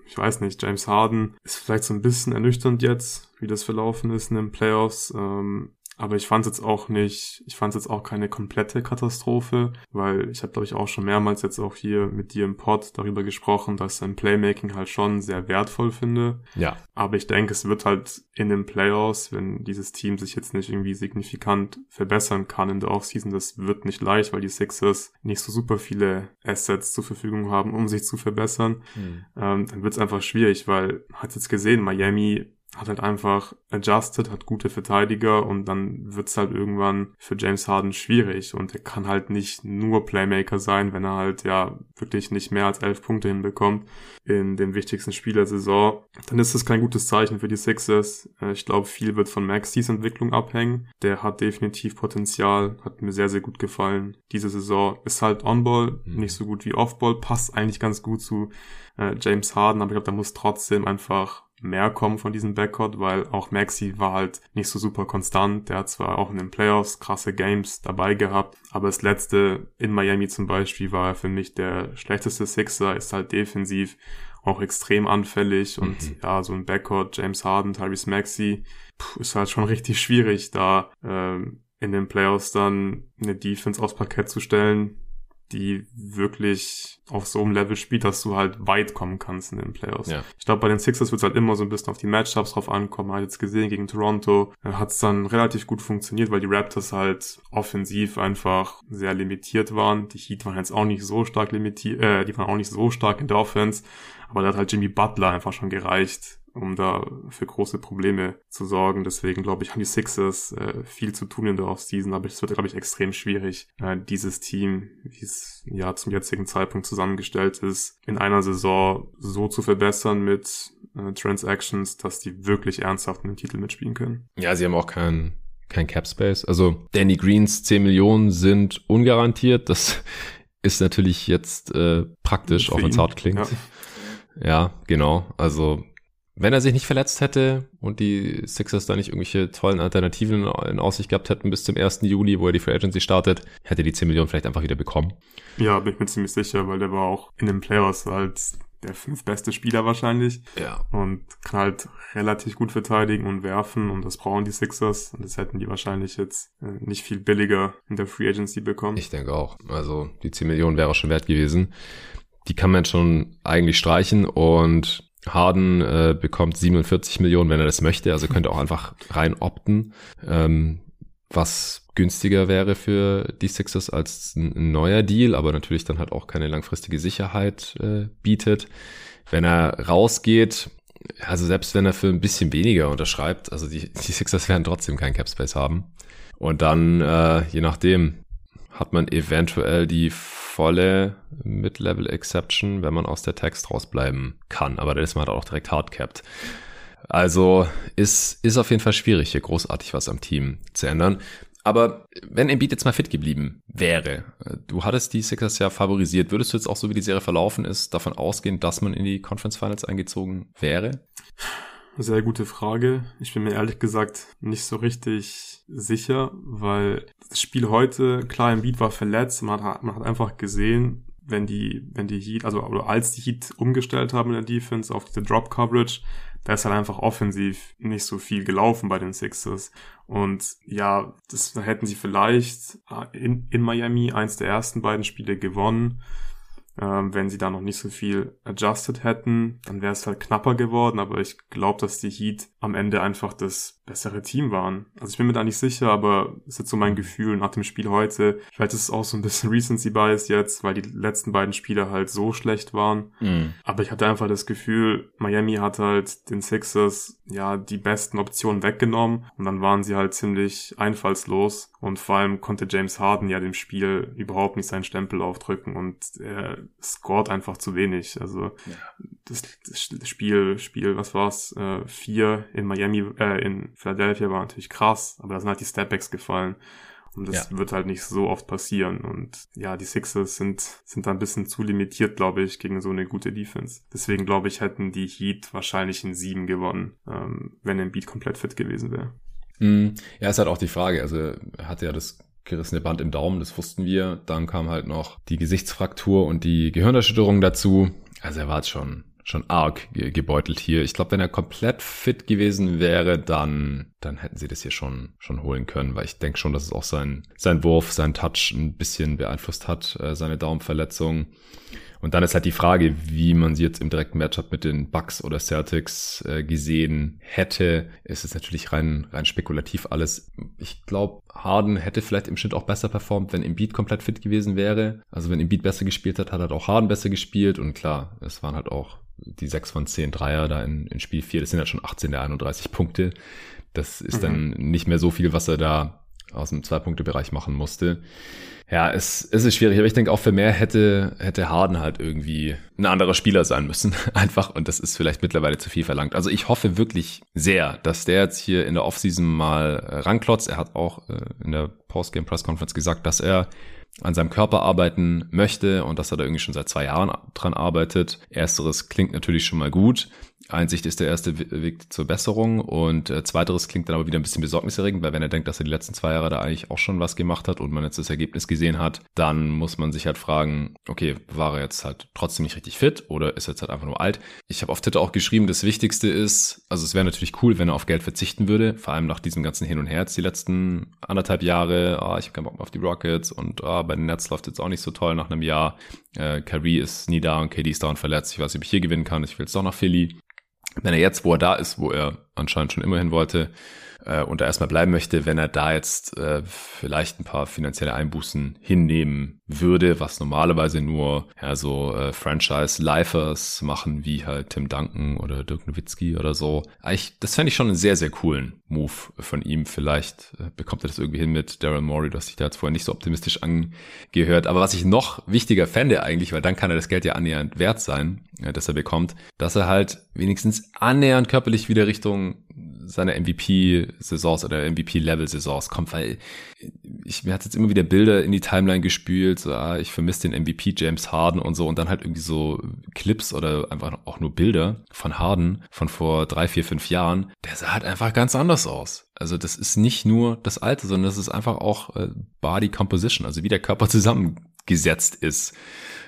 ich weiß nicht, James Harden ist vielleicht so ein bisschen ernüchternd jetzt, wie das verlaufen ist in den Playoffs. Ähm, aber ich fand es jetzt auch nicht, ich fand es jetzt auch keine komplette Katastrophe, weil ich habe, glaube ich, auch schon mehrmals jetzt auch hier mit dir im Pod darüber gesprochen, dass sein Playmaking halt schon sehr wertvoll finde. Ja. Aber ich denke, es wird halt in den Playoffs, wenn dieses Team sich jetzt nicht irgendwie signifikant verbessern kann in der Offseason, das wird nicht leicht, weil die Sixers nicht so super viele Assets zur Verfügung haben, um sich zu verbessern. Hm. Ähm, dann wird es einfach schwierig, weil, hat jetzt gesehen, Miami hat halt einfach adjusted, hat gute Verteidiger und dann wird's halt irgendwann für James Harden schwierig und er kann halt nicht nur Playmaker sein, wenn er halt ja wirklich nicht mehr als elf Punkte hinbekommt in dem wichtigsten Spiel der Saison. Dann ist das kein gutes Zeichen für die Sixers. Äh, ich glaube, viel wird von Maxis Entwicklung abhängen. Der hat definitiv Potenzial, hat mir sehr, sehr gut gefallen. Diese Saison ist halt On-Ball, mhm. nicht so gut wie Off-Ball, passt eigentlich ganz gut zu äh, James Harden, aber ich glaube, da muss trotzdem einfach mehr kommen von diesem Backcourt, weil auch Maxi war halt nicht so super konstant. Der hat zwar auch in den Playoffs krasse Games dabei gehabt, aber das letzte in Miami zum Beispiel war er für mich der schlechteste Sixer, ist halt defensiv auch extrem anfällig und mhm. ja, so ein Backcourt, James Harden, Tyrese Maxi, ist halt schon richtig schwierig, da ähm, in den Playoffs dann eine Defense aufs Parkett zu stellen, die wirklich auf so einem Level spielt, dass du halt weit kommen kannst in den Playoffs. Ja. Ich glaube, bei den Sixers wird es halt immer so ein bisschen auf die Matchups drauf ankommen. Man hat jetzt gesehen, gegen Toronto äh, hat es dann relativ gut funktioniert, weil die Raptors halt offensiv einfach sehr limitiert waren. Die Heat waren jetzt auch nicht so stark limitiert, äh, die waren auch nicht so stark in der Offense. Aber da hat halt Jimmy Butler einfach schon gereicht, um da für große Probleme zu sorgen. Deswegen glaube ich, haben die Sixers äh, viel zu tun in der Offseason, aber es wird, glaube ich, extrem schwierig, äh, dieses Team, wie es ja zum jetzigen Zeitpunkt zusammengestellt ist, in einer Saison so zu verbessern mit äh, Transactions, dass die wirklich ernsthaft in den Titel mitspielen können. Ja, sie haben auch keinen kein Cap Space. Also Danny Greens 10 Millionen sind ungarantiert. Das ist natürlich jetzt äh, praktisch, auch wenn es hart klingt. Ja. ja, genau. Also wenn er sich nicht verletzt hätte und die Sixers da nicht irgendwelche tollen Alternativen in Aussicht gehabt hätten bis zum 1. Juli, wo er die Free Agency startet, hätte die 10 Millionen vielleicht einfach wieder bekommen. Ja, bin ich mir ziemlich sicher, weil der war auch in den Playoffs als der fünf beste Spieler wahrscheinlich. Ja. Und kann halt relativ gut verteidigen und werfen und das brauchen die Sixers und das hätten die wahrscheinlich jetzt äh, nicht viel billiger in der Free Agency bekommen. Ich denke auch. Also die 10 Millionen wäre schon wert gewesen. Die kann man schon eigentlich streichen und Harden äh, bekommt 47 Millionen, wenn er das möchte. Also könnte auch einfach rein opten, ähm, was günstiger wäre für die Sixers als ein, neuer Deal, aber natürlich dann halt auch keine langfristige Sicherheit äh, bietet. Wenn er rausgeht, also selbst wenn er für ein bisschen weniger unterschreibt, also die, die Sixers werden trotzdem keinen Cap Space haben. Und dann, äh, je nachdem, hat man eventuell die volle Mid-Level Exception, wenn man aus der Text rausbleiben kann. Aber dann ist man halt auch direkt hardcapped. Also ist, ist auf jeden Fall schwierig, hier großartig was am Team zu ändern. Aber wenn Embiid jetzt mal fit geblieben wäre, du hattest die Sixers ja favorisiert, würdest du jetzt auch so wie die Serie verlaufen ist, davon ausgehen, dass man in die Conference Finals eingezogen wäre? Sehr gute Frage. Ich bin mir ehrlich gesagt nicht so richtig sicher, weil das Spiel heute, klar, im Beat war verletzt, man hat, man hat einfach gesehen, wenn die, wenn die Heat, also oder als die Heat umgestellt haben in der Defense auf diese Drop Coverage, da ist halt einfach offensiv nicht so viel gelaufen bei den Sixers. Und ja, das hätten sie vielleicht in, in Miami eins der ersten beiden Spiele gewonnen. Ähm, wenn sie da noch nicht so viel adjusted hätten, dann wäre es halt knapper geworden. Aber ich glaube, dass die Heat am Ende einfach das bessere Team waren. Also ich bin mir da nicht sicher, aber es ist jetzt so mein Gefühl nach dem Spiel heute. Vielleicht ist es auch so ein bisschen Recency Bias jetzt, weil die letzten beiden Spiele halt so schlecht waren. Mhm. Aber ich hatte einfach das Gefühl, Miami hat halt den Sixers ja die besten Optionen weggenommen und dann waren sie halt ziemlich einfallslos und vor allem konnte James Harden ja dem Spiel überhaupt nicht seinen Stempel aufdrücken und er scored einfach zu wenig. Also ja. das, das, Spiel, Spiel, was war's, äh, vier in Miami, äh, in Philadelphia war natürlich krass, aber da sind halt die Stepbacks gefallen. Und das ja. wird halt nicht so oft passieren. Und ja, die Sixers sind, sind da ein bisschen zu limitiert, glaube ich, gegen so eine gute Defense. Deswegen glaube ich, hätten die Heat wahrscheinlich in sieben gewonnen, ähm, wenn ein Beat komplett fit gewesen wäre. Mm, ja, ist halt auch die Frage. Also er hatte ja das gerissene Band im Daumen, das wussten wir. Dann kam halt noch die Gesichtsfraktur und die Gehirnerschütterung dazu. Also er war jetzt schon schon arg gebeutelt hier. Ich glaube, wenn er komplett fit gewesen wäre, dann, dann hätten sie das hier schon, schon holen können, weil ich denke schon, dass es auch sein, sein Wurf, sein Touch ein bisschen beeinflusst hat, äh, seine Daumenverletzung. Und dann ist halt die Frage, wie man sie jetzt im direkten Matchup mit den Bucks oder Celtics äh, gesehen hätte. Es ist natürlich rein, rein spekulativ alles. Ich glaube, Harden hätte vielleicht im Schnitt auch besser performt, wenn Embiid komplett fit gewesen wäre. Also wenn Embiid besser gespielt hat, hat halt auch Harden besser gespielt. Und klar, es waren halt auch die 6 von 10 Dreier da in, in Spiel 4. Das sind ja schon 18 der 31 Punkte. Das ist mhm. dann nicht mehr so viel, was er da aus dem Zwei-Punkte-Bereich machen musste. Ja, es, es ist schwierig, aber ich denke auch für mehr hätte, hätte Harden halt irgendwie ein anderer Spieler sein müssen. Einfach. Und das ist vielleicht mittlerweile zu viel verlangt. Also ich hoffe wirklich sehr, dass der jetzt hier in der Offseason mal ranklotzt. Er hat auch äh, in der Postgame Press Conference gesagt, dass er an seinem Körper arbeiten möchte und dass er da irgendwie schon seit zwei Jahren dran arbeitet. Ersteres klingt natürlich schon mal gut. Einsicht ist der erste Weg zur Besserung und äh, zweiteres klingt dann aber wieder ein bisschen besorgniserregend, weil wenn er denkt, dass er die letzten zwei Jahre da eigentlich auch schon was gemacht hat und man jetzt das Ergebnis gesehen hat, dann muss man sich halt fragen, okay, war er jetzt halt trotzdem nicht richtig fit oder ist er jetzt halt einfach nur alt? Ich habe auf Twitter auch geschrieben, das Wichtigste ist, also es wäre natürlich cool, wenn er auf Geld verzichten würde, vor allem nach diesem ganzen Hin und Her die letzten anderthalb Jahre, ah, ich habe keinen Bock mehr auf die Rockets und ah, bei den Nets läuft jetzt auch nicht so toll nach einem Jahr. Äh, Kyrie ist nie da und KD ist da und verletzt. Ich weiß nicht, ob ich hier gewinnen kann. Ich will jetzt doch nach Philly wenn er jetzt, wo er da ist, wo er anscheinend schon immerhin wollte, äh, und da erstmal bleiben möchte, wenn er da jetzt äh, vielleicht ein paar finanzielle Einbußen hinnehmen würde, was normalerweise nur ja, so äh, Franchise-Lifers machen, wie halt Tim Duncan oder Dirk Nowitzki oder so. Eigentlich, das fände ich schon einen sehr, sehr coolen Move von ihm. Vielleicht äh, bekommt er das irgendwie hin mit Daryl Morey, das sich da jetzt vorher nicht so optimistisch angehört. Aber was ich noch wichtiger fände eigentlich, weil dann kann er das Geld ja annähernd wert sein, äh, das er bekommt, dass er halt wenigstens annähernd körperlich wieder Richtung seiner MVP-Saisons oder MVP-Level-Saisons kommt, weil ich, mir hat jetzt immer wieder Bilder in die Timeline gespült, so, ah, ich vermisse den MVP James Harden und so und dann halt irgendwie so Clips oder einfach auch nur Bilder von Harden von vor drei, vier, fünf Jahren. Der sah halt einfach ganz anders aus. Also das ist nicht nur das Alte, sondern das ist einfach auch äh, Body Composition, also wie der Körper zusammengesetzt ist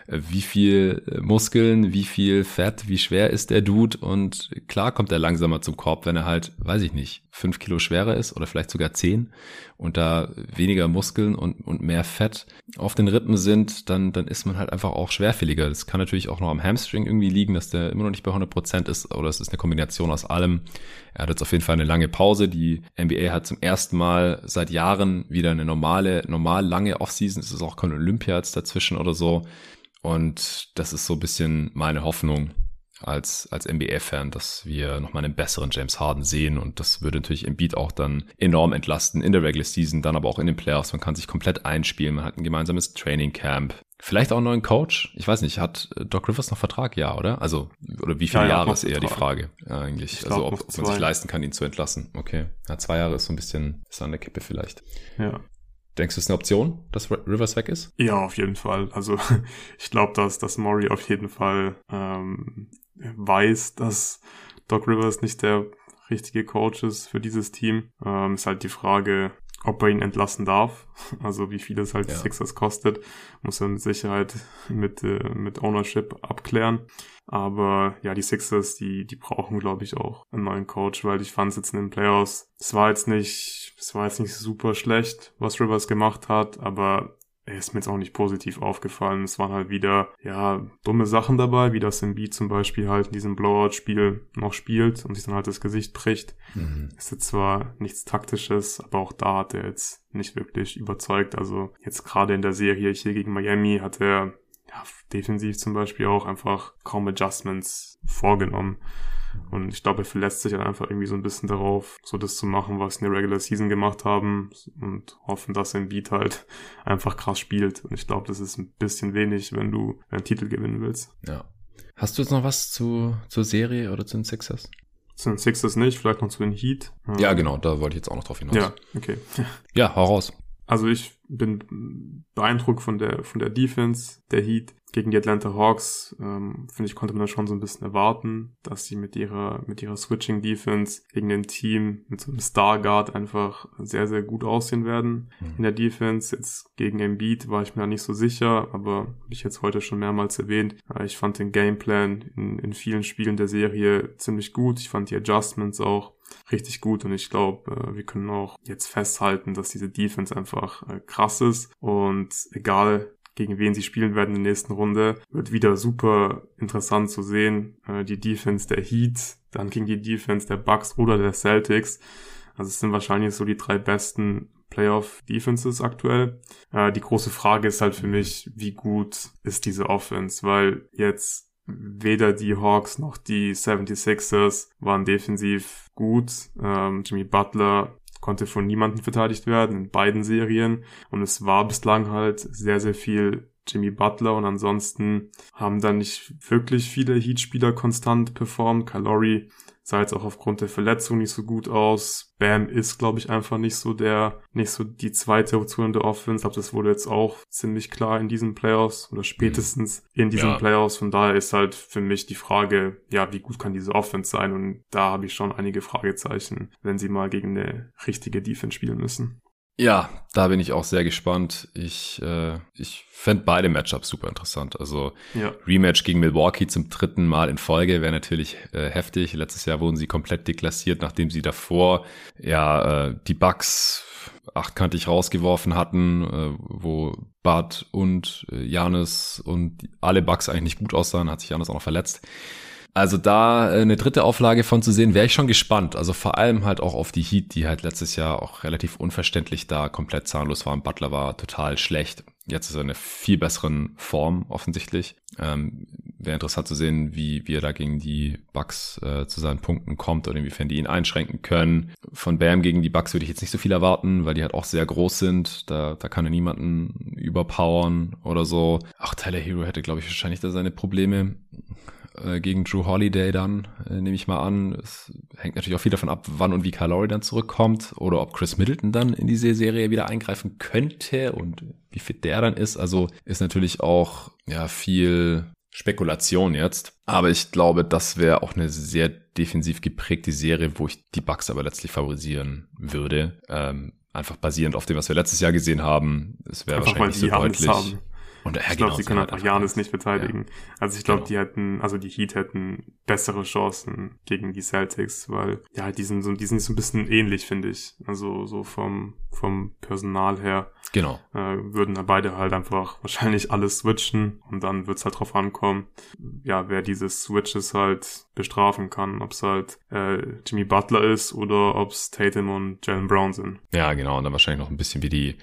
wie viel äh, Muskeln, wie viel Fett, wie schwer ist der Dude und klar kommt er langsamer zum Korb, wenn er halt, weiß ich nicht, fünf Kilo schwerer ist oder vielleicht sogar zehn und da weniger Muskeln und, und mehr Fett auf den Rippen sind, dann, dann ist man halt einfach auch schwerfälliger. Das kann natürlich auch noch am Hamstring irgendwie liegen, dass der immer noch nicht bei 100 Prozent ist oder es ist eine Kombination aus allem. Er hat jetzt auf jeden Fall eine lange Pause. Die NBA hat zum ersten Mal seit Jahren wieder eine normale, normal lange Offseason. Es ist auch kein Olympia jetzt dazwischen oder so. Und das ist so ein bisschen meine Hoffnung als, als NBA-Fan, dass wir nochmal einen besseren James Harden sehen. Und das würde natürlich Embiid auch dann enorm entlasten in der Regular Season, dann aber auch in den Playoffs. Man kann sich komplett einspielen. Man hat ein gemeinsames Training Camp. Vielleicht auch einen neuen Coach. Ich weiß nicht, hat Doc Rivers noch Vertrag? Ja, oder? Also, oder wie viele ja, Jahre ist eher die Frage eigentlich? Ich also, ob, ob man sich leisten kann, ihn zu entlassen. Okay. Ja, zwei Jahre ist so ein bisschen, ist an der Kippe vielleicht. Ja. Denkst du, es ist eine Option, dass Rivers weg ist? Ja, auf jeden Fall. Also ich glaube, dass, dass Maury auf jeden Fall ähm, weiß, dass Doc Rivers nicht der richtige Coach ist für dieses Team. Ähm, ist halt die Frage, ob er ihn entlassen darf. Also wie viel es halt ja. Sixers kostet, muss er mit Sicherheit mit, äh, mit Ownership abklären. Aber ja, die Sixers, die, die brauchen, glaube ich, auch einen neuen Coach, weil ich fand es jetzt in den Playoffs, es war jetzt nicht, es war jetzt nicht super schlecht, was Rivers gemacht hat, aber ist mir jetzt auch nicht positiv aufgefallen. Es waren halt wieder, ja, dumme Sachen dabei, wie das Embiid zum Beispiel halt in diesem Blowout-Spiel noch spielt und sich dann halt das Gesicht bricht. Mhm. Ist jetzt zwar nichts Taktisches, aber auch da hat er jetzt nicht wirklich überzeugt. Also jetzt gerade in der Serie hier gegen Miami hat er ja, defensiv zum Beispiel auch einfach kaum Adjustments vorgenommen. Und ich glaube, er verlässt sich halt einfach irgendwie so ein bisschen darauf, so das zu machen, was in der Regular Season gemacht haben und hoffen, dass sein Beat halt einfach krass spielt. Und ich glaube, das ist ein bisschen wenig, wenn du einen Titel gewinnen willst. Ja. Hast du jetzt noch was zu, zur Serie oder zu den Sixers? Zu den Sixers nicht, vielleicht noch zu den Heat. Ja, genau, da wollte ich jetzt auch noch drauf hinaus. Ja, okay. ja, hau raus. Also ich bin beeindruckt von der, von der Defense der Heat gegen die Atlanta Hawks, ähm, finde ich, konnte man das schon so ein bisschen erwarten, dass sie mit ihrer, mit ihrer Switching Defense gegen ein Team mit so einem Star Guard einfach sehr, sehr gut aussehen werden mhm. in der Defense. Jetzt gegen Embiid war ich mir da nicht so sicher, aber habe ich jetzt heute schon mehrmals erwähnt. Äh, ich fand den Gameplan in, in vielen Spielen der Serie ziemlich gut. Ich fand die Adjustments auch richtig gut und ich glaube, äh, wir können auch jetzt festhalten, dass diese Defense einfach äh, krass ist und egal gegen wen sie spielen werden in der nächsten Runde. Wird wieder super interessant zu sehen. Äh, die Defense der Heat, dann gegen die Defense der Bucks oder der Celtics. Also es sind wahrscheinlich so die drei besten Playoff-Defenses aktuell. Äh, die große Frage ist halt für mich, wie gut ist diese Offense, weil jetzt weder die Hawks noch die 76ers waren defensiv gut. Ähm, Jimmy Butler konnte von niemandem verteidigt werden in beiden Serien und es war bislang halt sehr, sehr viel Jimmy Butler und ansonsten haben dann nicht wirklich viele Heat-Spieler konstant performt. Kalori sah jetzt auch aufgrund der Verletzung nicht so gut aus. Bam ist, glaube ich, einfach nicht so der, nicht so die zweite Option der Offense. Ich glaube, das wurde jetzt auch ziemlich klar in diesen Playoffs oder spätestens in diesen ja. Playoffs. Von daher ist halt für mich die Frage, ja, wie gut kann diese Offense sein? Und da habe ich schon einige Fragezeichen, wenn sie mal gegen eine richtige Defense spielen müssen. Ja, da bin ich auch sehr gespannt. Ich, äh, ich fände beide Matchups super interessant. Also ja. Rematch gegen Milwaukee zum dritten Mal in Folge wäre natürlich äh, heftig. Letztes Jahr wurden sie komplett deklassiert, nachdem sie davor ja äh, die Bucks achtkantig rausgeworfen hatten, äh, wo Bud und äh, Janis und alle Bucks eigentlich nicht gut aussahen, hat sich Janis auch noch verletzt. Also da äh, eine dritte Auflage von zu sehen, wäre ich schon gespannt. Also vor allem halt auch auf die Heat, die halt letztes Jahr auch relativ unverständlich da komplett zahnlos waren. Butler war total schlecht. Jetzt ist er in einer viel besseren Form offensichtlich. Ähm, wäre interessant zu sehen, wie, wie er da gegen die Bucks äh, zu seinen Punkten kommt oder inwiefern die ihn einschränken können. Von Bam gegen die Bucks würde ich jetzt nicht so viel erwarten, weil die halt auch sehr groß sind. Da, da kann er niemanden überpowern oder so. Auch Tyler Hero hätte, glaube ich, wahrscheinlich da seine Probleme. Äh, gegen Drew Holiday dann, äh, nehme ich mal an. Es hängt natürlich auch viel davon ab, wann und wie Kyle Lowry dann zurückkommt oder ob Chris Middleton dann in diese Serie wieder eingreifen könnte und wie fit der dann ist. Also ist natürlich auch ja viel Spekulation jetzt. Aber ich glaube, das wäre auch eine sehr defensiv geprägte Serie, wo ich die Bucks aber letztlich favorisieren würde. Ähm, einfach basierend auf dem, was wir letztes Jahr gesehen haben. Es wäre wahrscheinlich so deutlich. Haben. Und ich glaube, sie können einfach Janis nicht verteidigen. Ja. Also ich glaube, genau. die hätten, also die Heat hätten bessere Chancen gegen die Celtics, weil ja, die sind so, die sind so ein bisschen ähnlich, finde ich. Also so vom vom Personal her. Genau. Äh, würden da beide halt einfach wahrscheinlich alles switchen und dann wird's halt drauf ankommen, ja, wer diese Switches halt bestrafen kann, ob's halt äh, Jimmy Butler ist oder ob's Tatum und Jalen Brown sind. Ja, genau, und dann wahrscheinlich noch ein bisschen wie die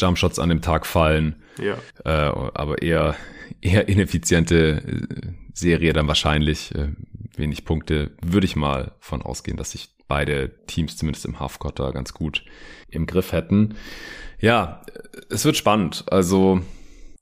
Jumpshots an dem Tag fallen. Ja. Äh, aber eher, eher ineffiziente äh, Serie dann wahrscheinlich. Äh, wenig Punkte. Würde ich mal von ausgehen, dass sich beide Teams zumindest im Halfcourt da ganz gut im Griff hätten. Ja, es wird spannend. Also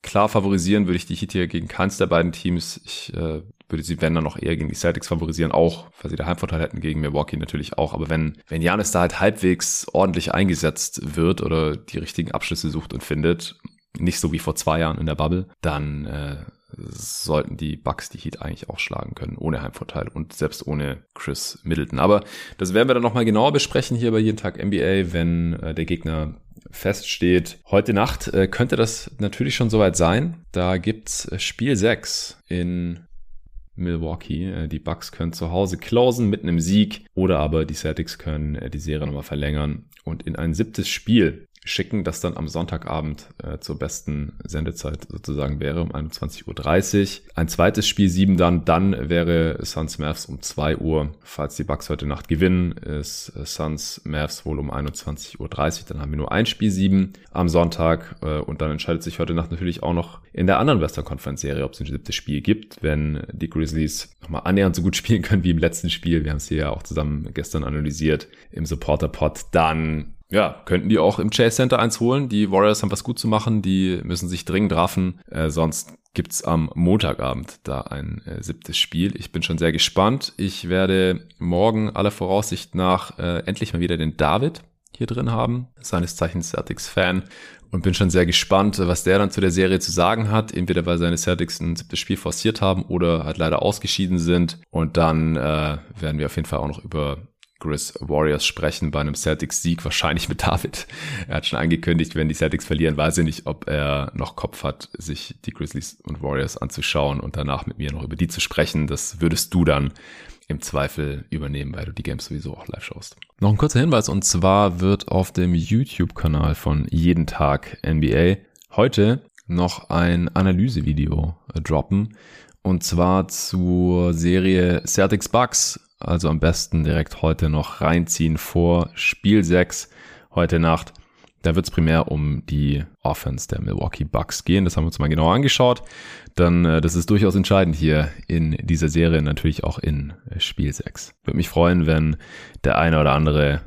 klar favorisieren würde ich die Heat hier gegen keins der beiden Teams. Ich äh, würde sie, wenn dann noch eher gegen die Celtics favorisieren, auch, weil sie der Heimvorteil hätten gegen Milwaukee natürlich auch. Aber wenn, wenn Janis da halt halbwegs ordentlich eingesetzt wird oder die richtigen Abschlüsse sucht und findet, nicht so wie vor zwei Jahren in der Bubble, dann äh, sollten die Bucks die Heat eigentlich auch schlagen können, ohne Heimvorteil und selbst ohne Chris Middleton. Aber das werden wir dann nochmal genauer besprechen hier bei Jeden Tag NBA, wenn äh, der Gegner feststeht. Heute Nacht äh, könnte das natürlich schon soweit sein. Da gibt's Spiel 6 in Milwaukee. Äh, die Bucks können zu Hause closen mit einem Sieg oder aber die Celtics können äh, die Serie nochmal verlängern und in ein siebtes Spiel schicken, das dann am Sonntagabend äh, zur besten Sendezeit sozusagen wäre, um 21.30 Uhr. Ein zweites Spiel 7 dann, dann wäre Suns Mavs um 2 Uhr. Falls die Bucks heute Nacht gewinnen, ist äh, Suns Mavs wohl um 21.30 Uhr. Dann haben wir nur ein Spiel 7 am Sonntag äh, und dann entscheidet sich heute Nacht natürlich auch noch in der anderen Western Conference Serie, ob es ein siebtes Spiel gibt, wenn die Grizzlies nochmal annähernd so gut spielen können wie im letzten Spiel. Wir haben es hier ja auch zusammen gestern analysiert im Supporter Pod. Dann ja, könnten die auch im Chase Center eins holen. Die Warriors haben was gut zu machen, die müssen sich dringend raffen. Äh, sonst gibt's am Montagabend da ein äh, siebtes Spiel. Ich bin schon sehr gespannt. Ich werde morgen aller Voraussicht nach äh, endlich mal wieder den David hier drin haben, seines Zeichens Celtics-Fan. Und bin schon sehr gespannt, was der dann zu der Serie zu sagen hat. Entweder weil seine Celtics ein siebtes Spiel forciert haben oder halt leider ausgeschieden sind. Und dann äh, werden wir auf jeden Fall auch noch über Grizz Warriors sprechen bei einem Celtics-Sieg, wahrscheinlich mit David. Er hat schon angekündigt, wenn die Celtics verlieren, weiß ich nicht, ob er noch Kopf hat, sich die Grizzlies und Warriors anzuschauen und danach mit mir noch über die zu sprechen. Das würdest du dann im Zweifel übernehmen, weil du die Games sowieso auch live schaust. Noch ein kurzer Hinweis und zwar wird auf dem YouTube-Kanal von Jeden Tag NBA heute noch ein Analysevideo droppen und zwar zur Serie Celtics Bucks also am besten direkt heute noch reinziehen vor Spiel 6 heute Nacht. Da wird es primär um die Offense der Milwaukee Bucks gehen. Das haben wir uns mal genauer angeschaut. Dann, äh, das ist durchaus entscheidend hier in dieser Serie, natürlich auch in Spiel 6. Würde mich freuen, wenn der eine oder andere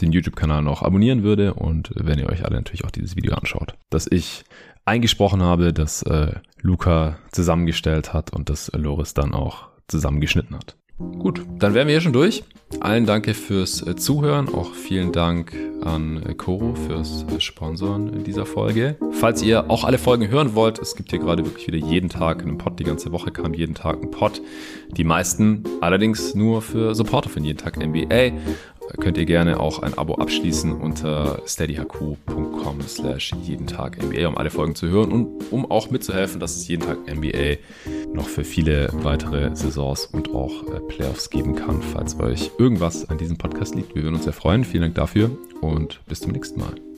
den YouTube-Kanal noch abonnieren würde und wenn ihr euch alle natürlich auch dieses Video anschaut. Dass ich eingesprochen habe, dass äh, Luca zusammengestellt hat und dass Loris dann auch zusammengeschnitten hat. Gut, dann wären wir hier schon durch. Allen danke fürs äh, Zuhören. Auch vielen Dank an äh, Koro fürs äh, Sponsoren dieser Folge. Falls ihr auch alle Folgen hören wollt, es gibt hier gerade wirklich wieder jeden Tag einen Pod. Die ganze Woche kam jeden Tag ein Pod. Die meisten allerdings nur für Supporter von jeden Tag NBA könnt ihr gerne auch ein Abo abschließen unter steadyhq.com slash jeden Tag NBA, um alle Folgen zu hören und um auch mitzuhelfen, dass es jeden Tag NBA noch für viele weitere Saisons und auch äh, Playoffs geben kann, falls euch irgendwas an diesem Podcast liegt. Wir würden uns sehr freuen. Vielen Dank dafür und bis zum nächsten Mal.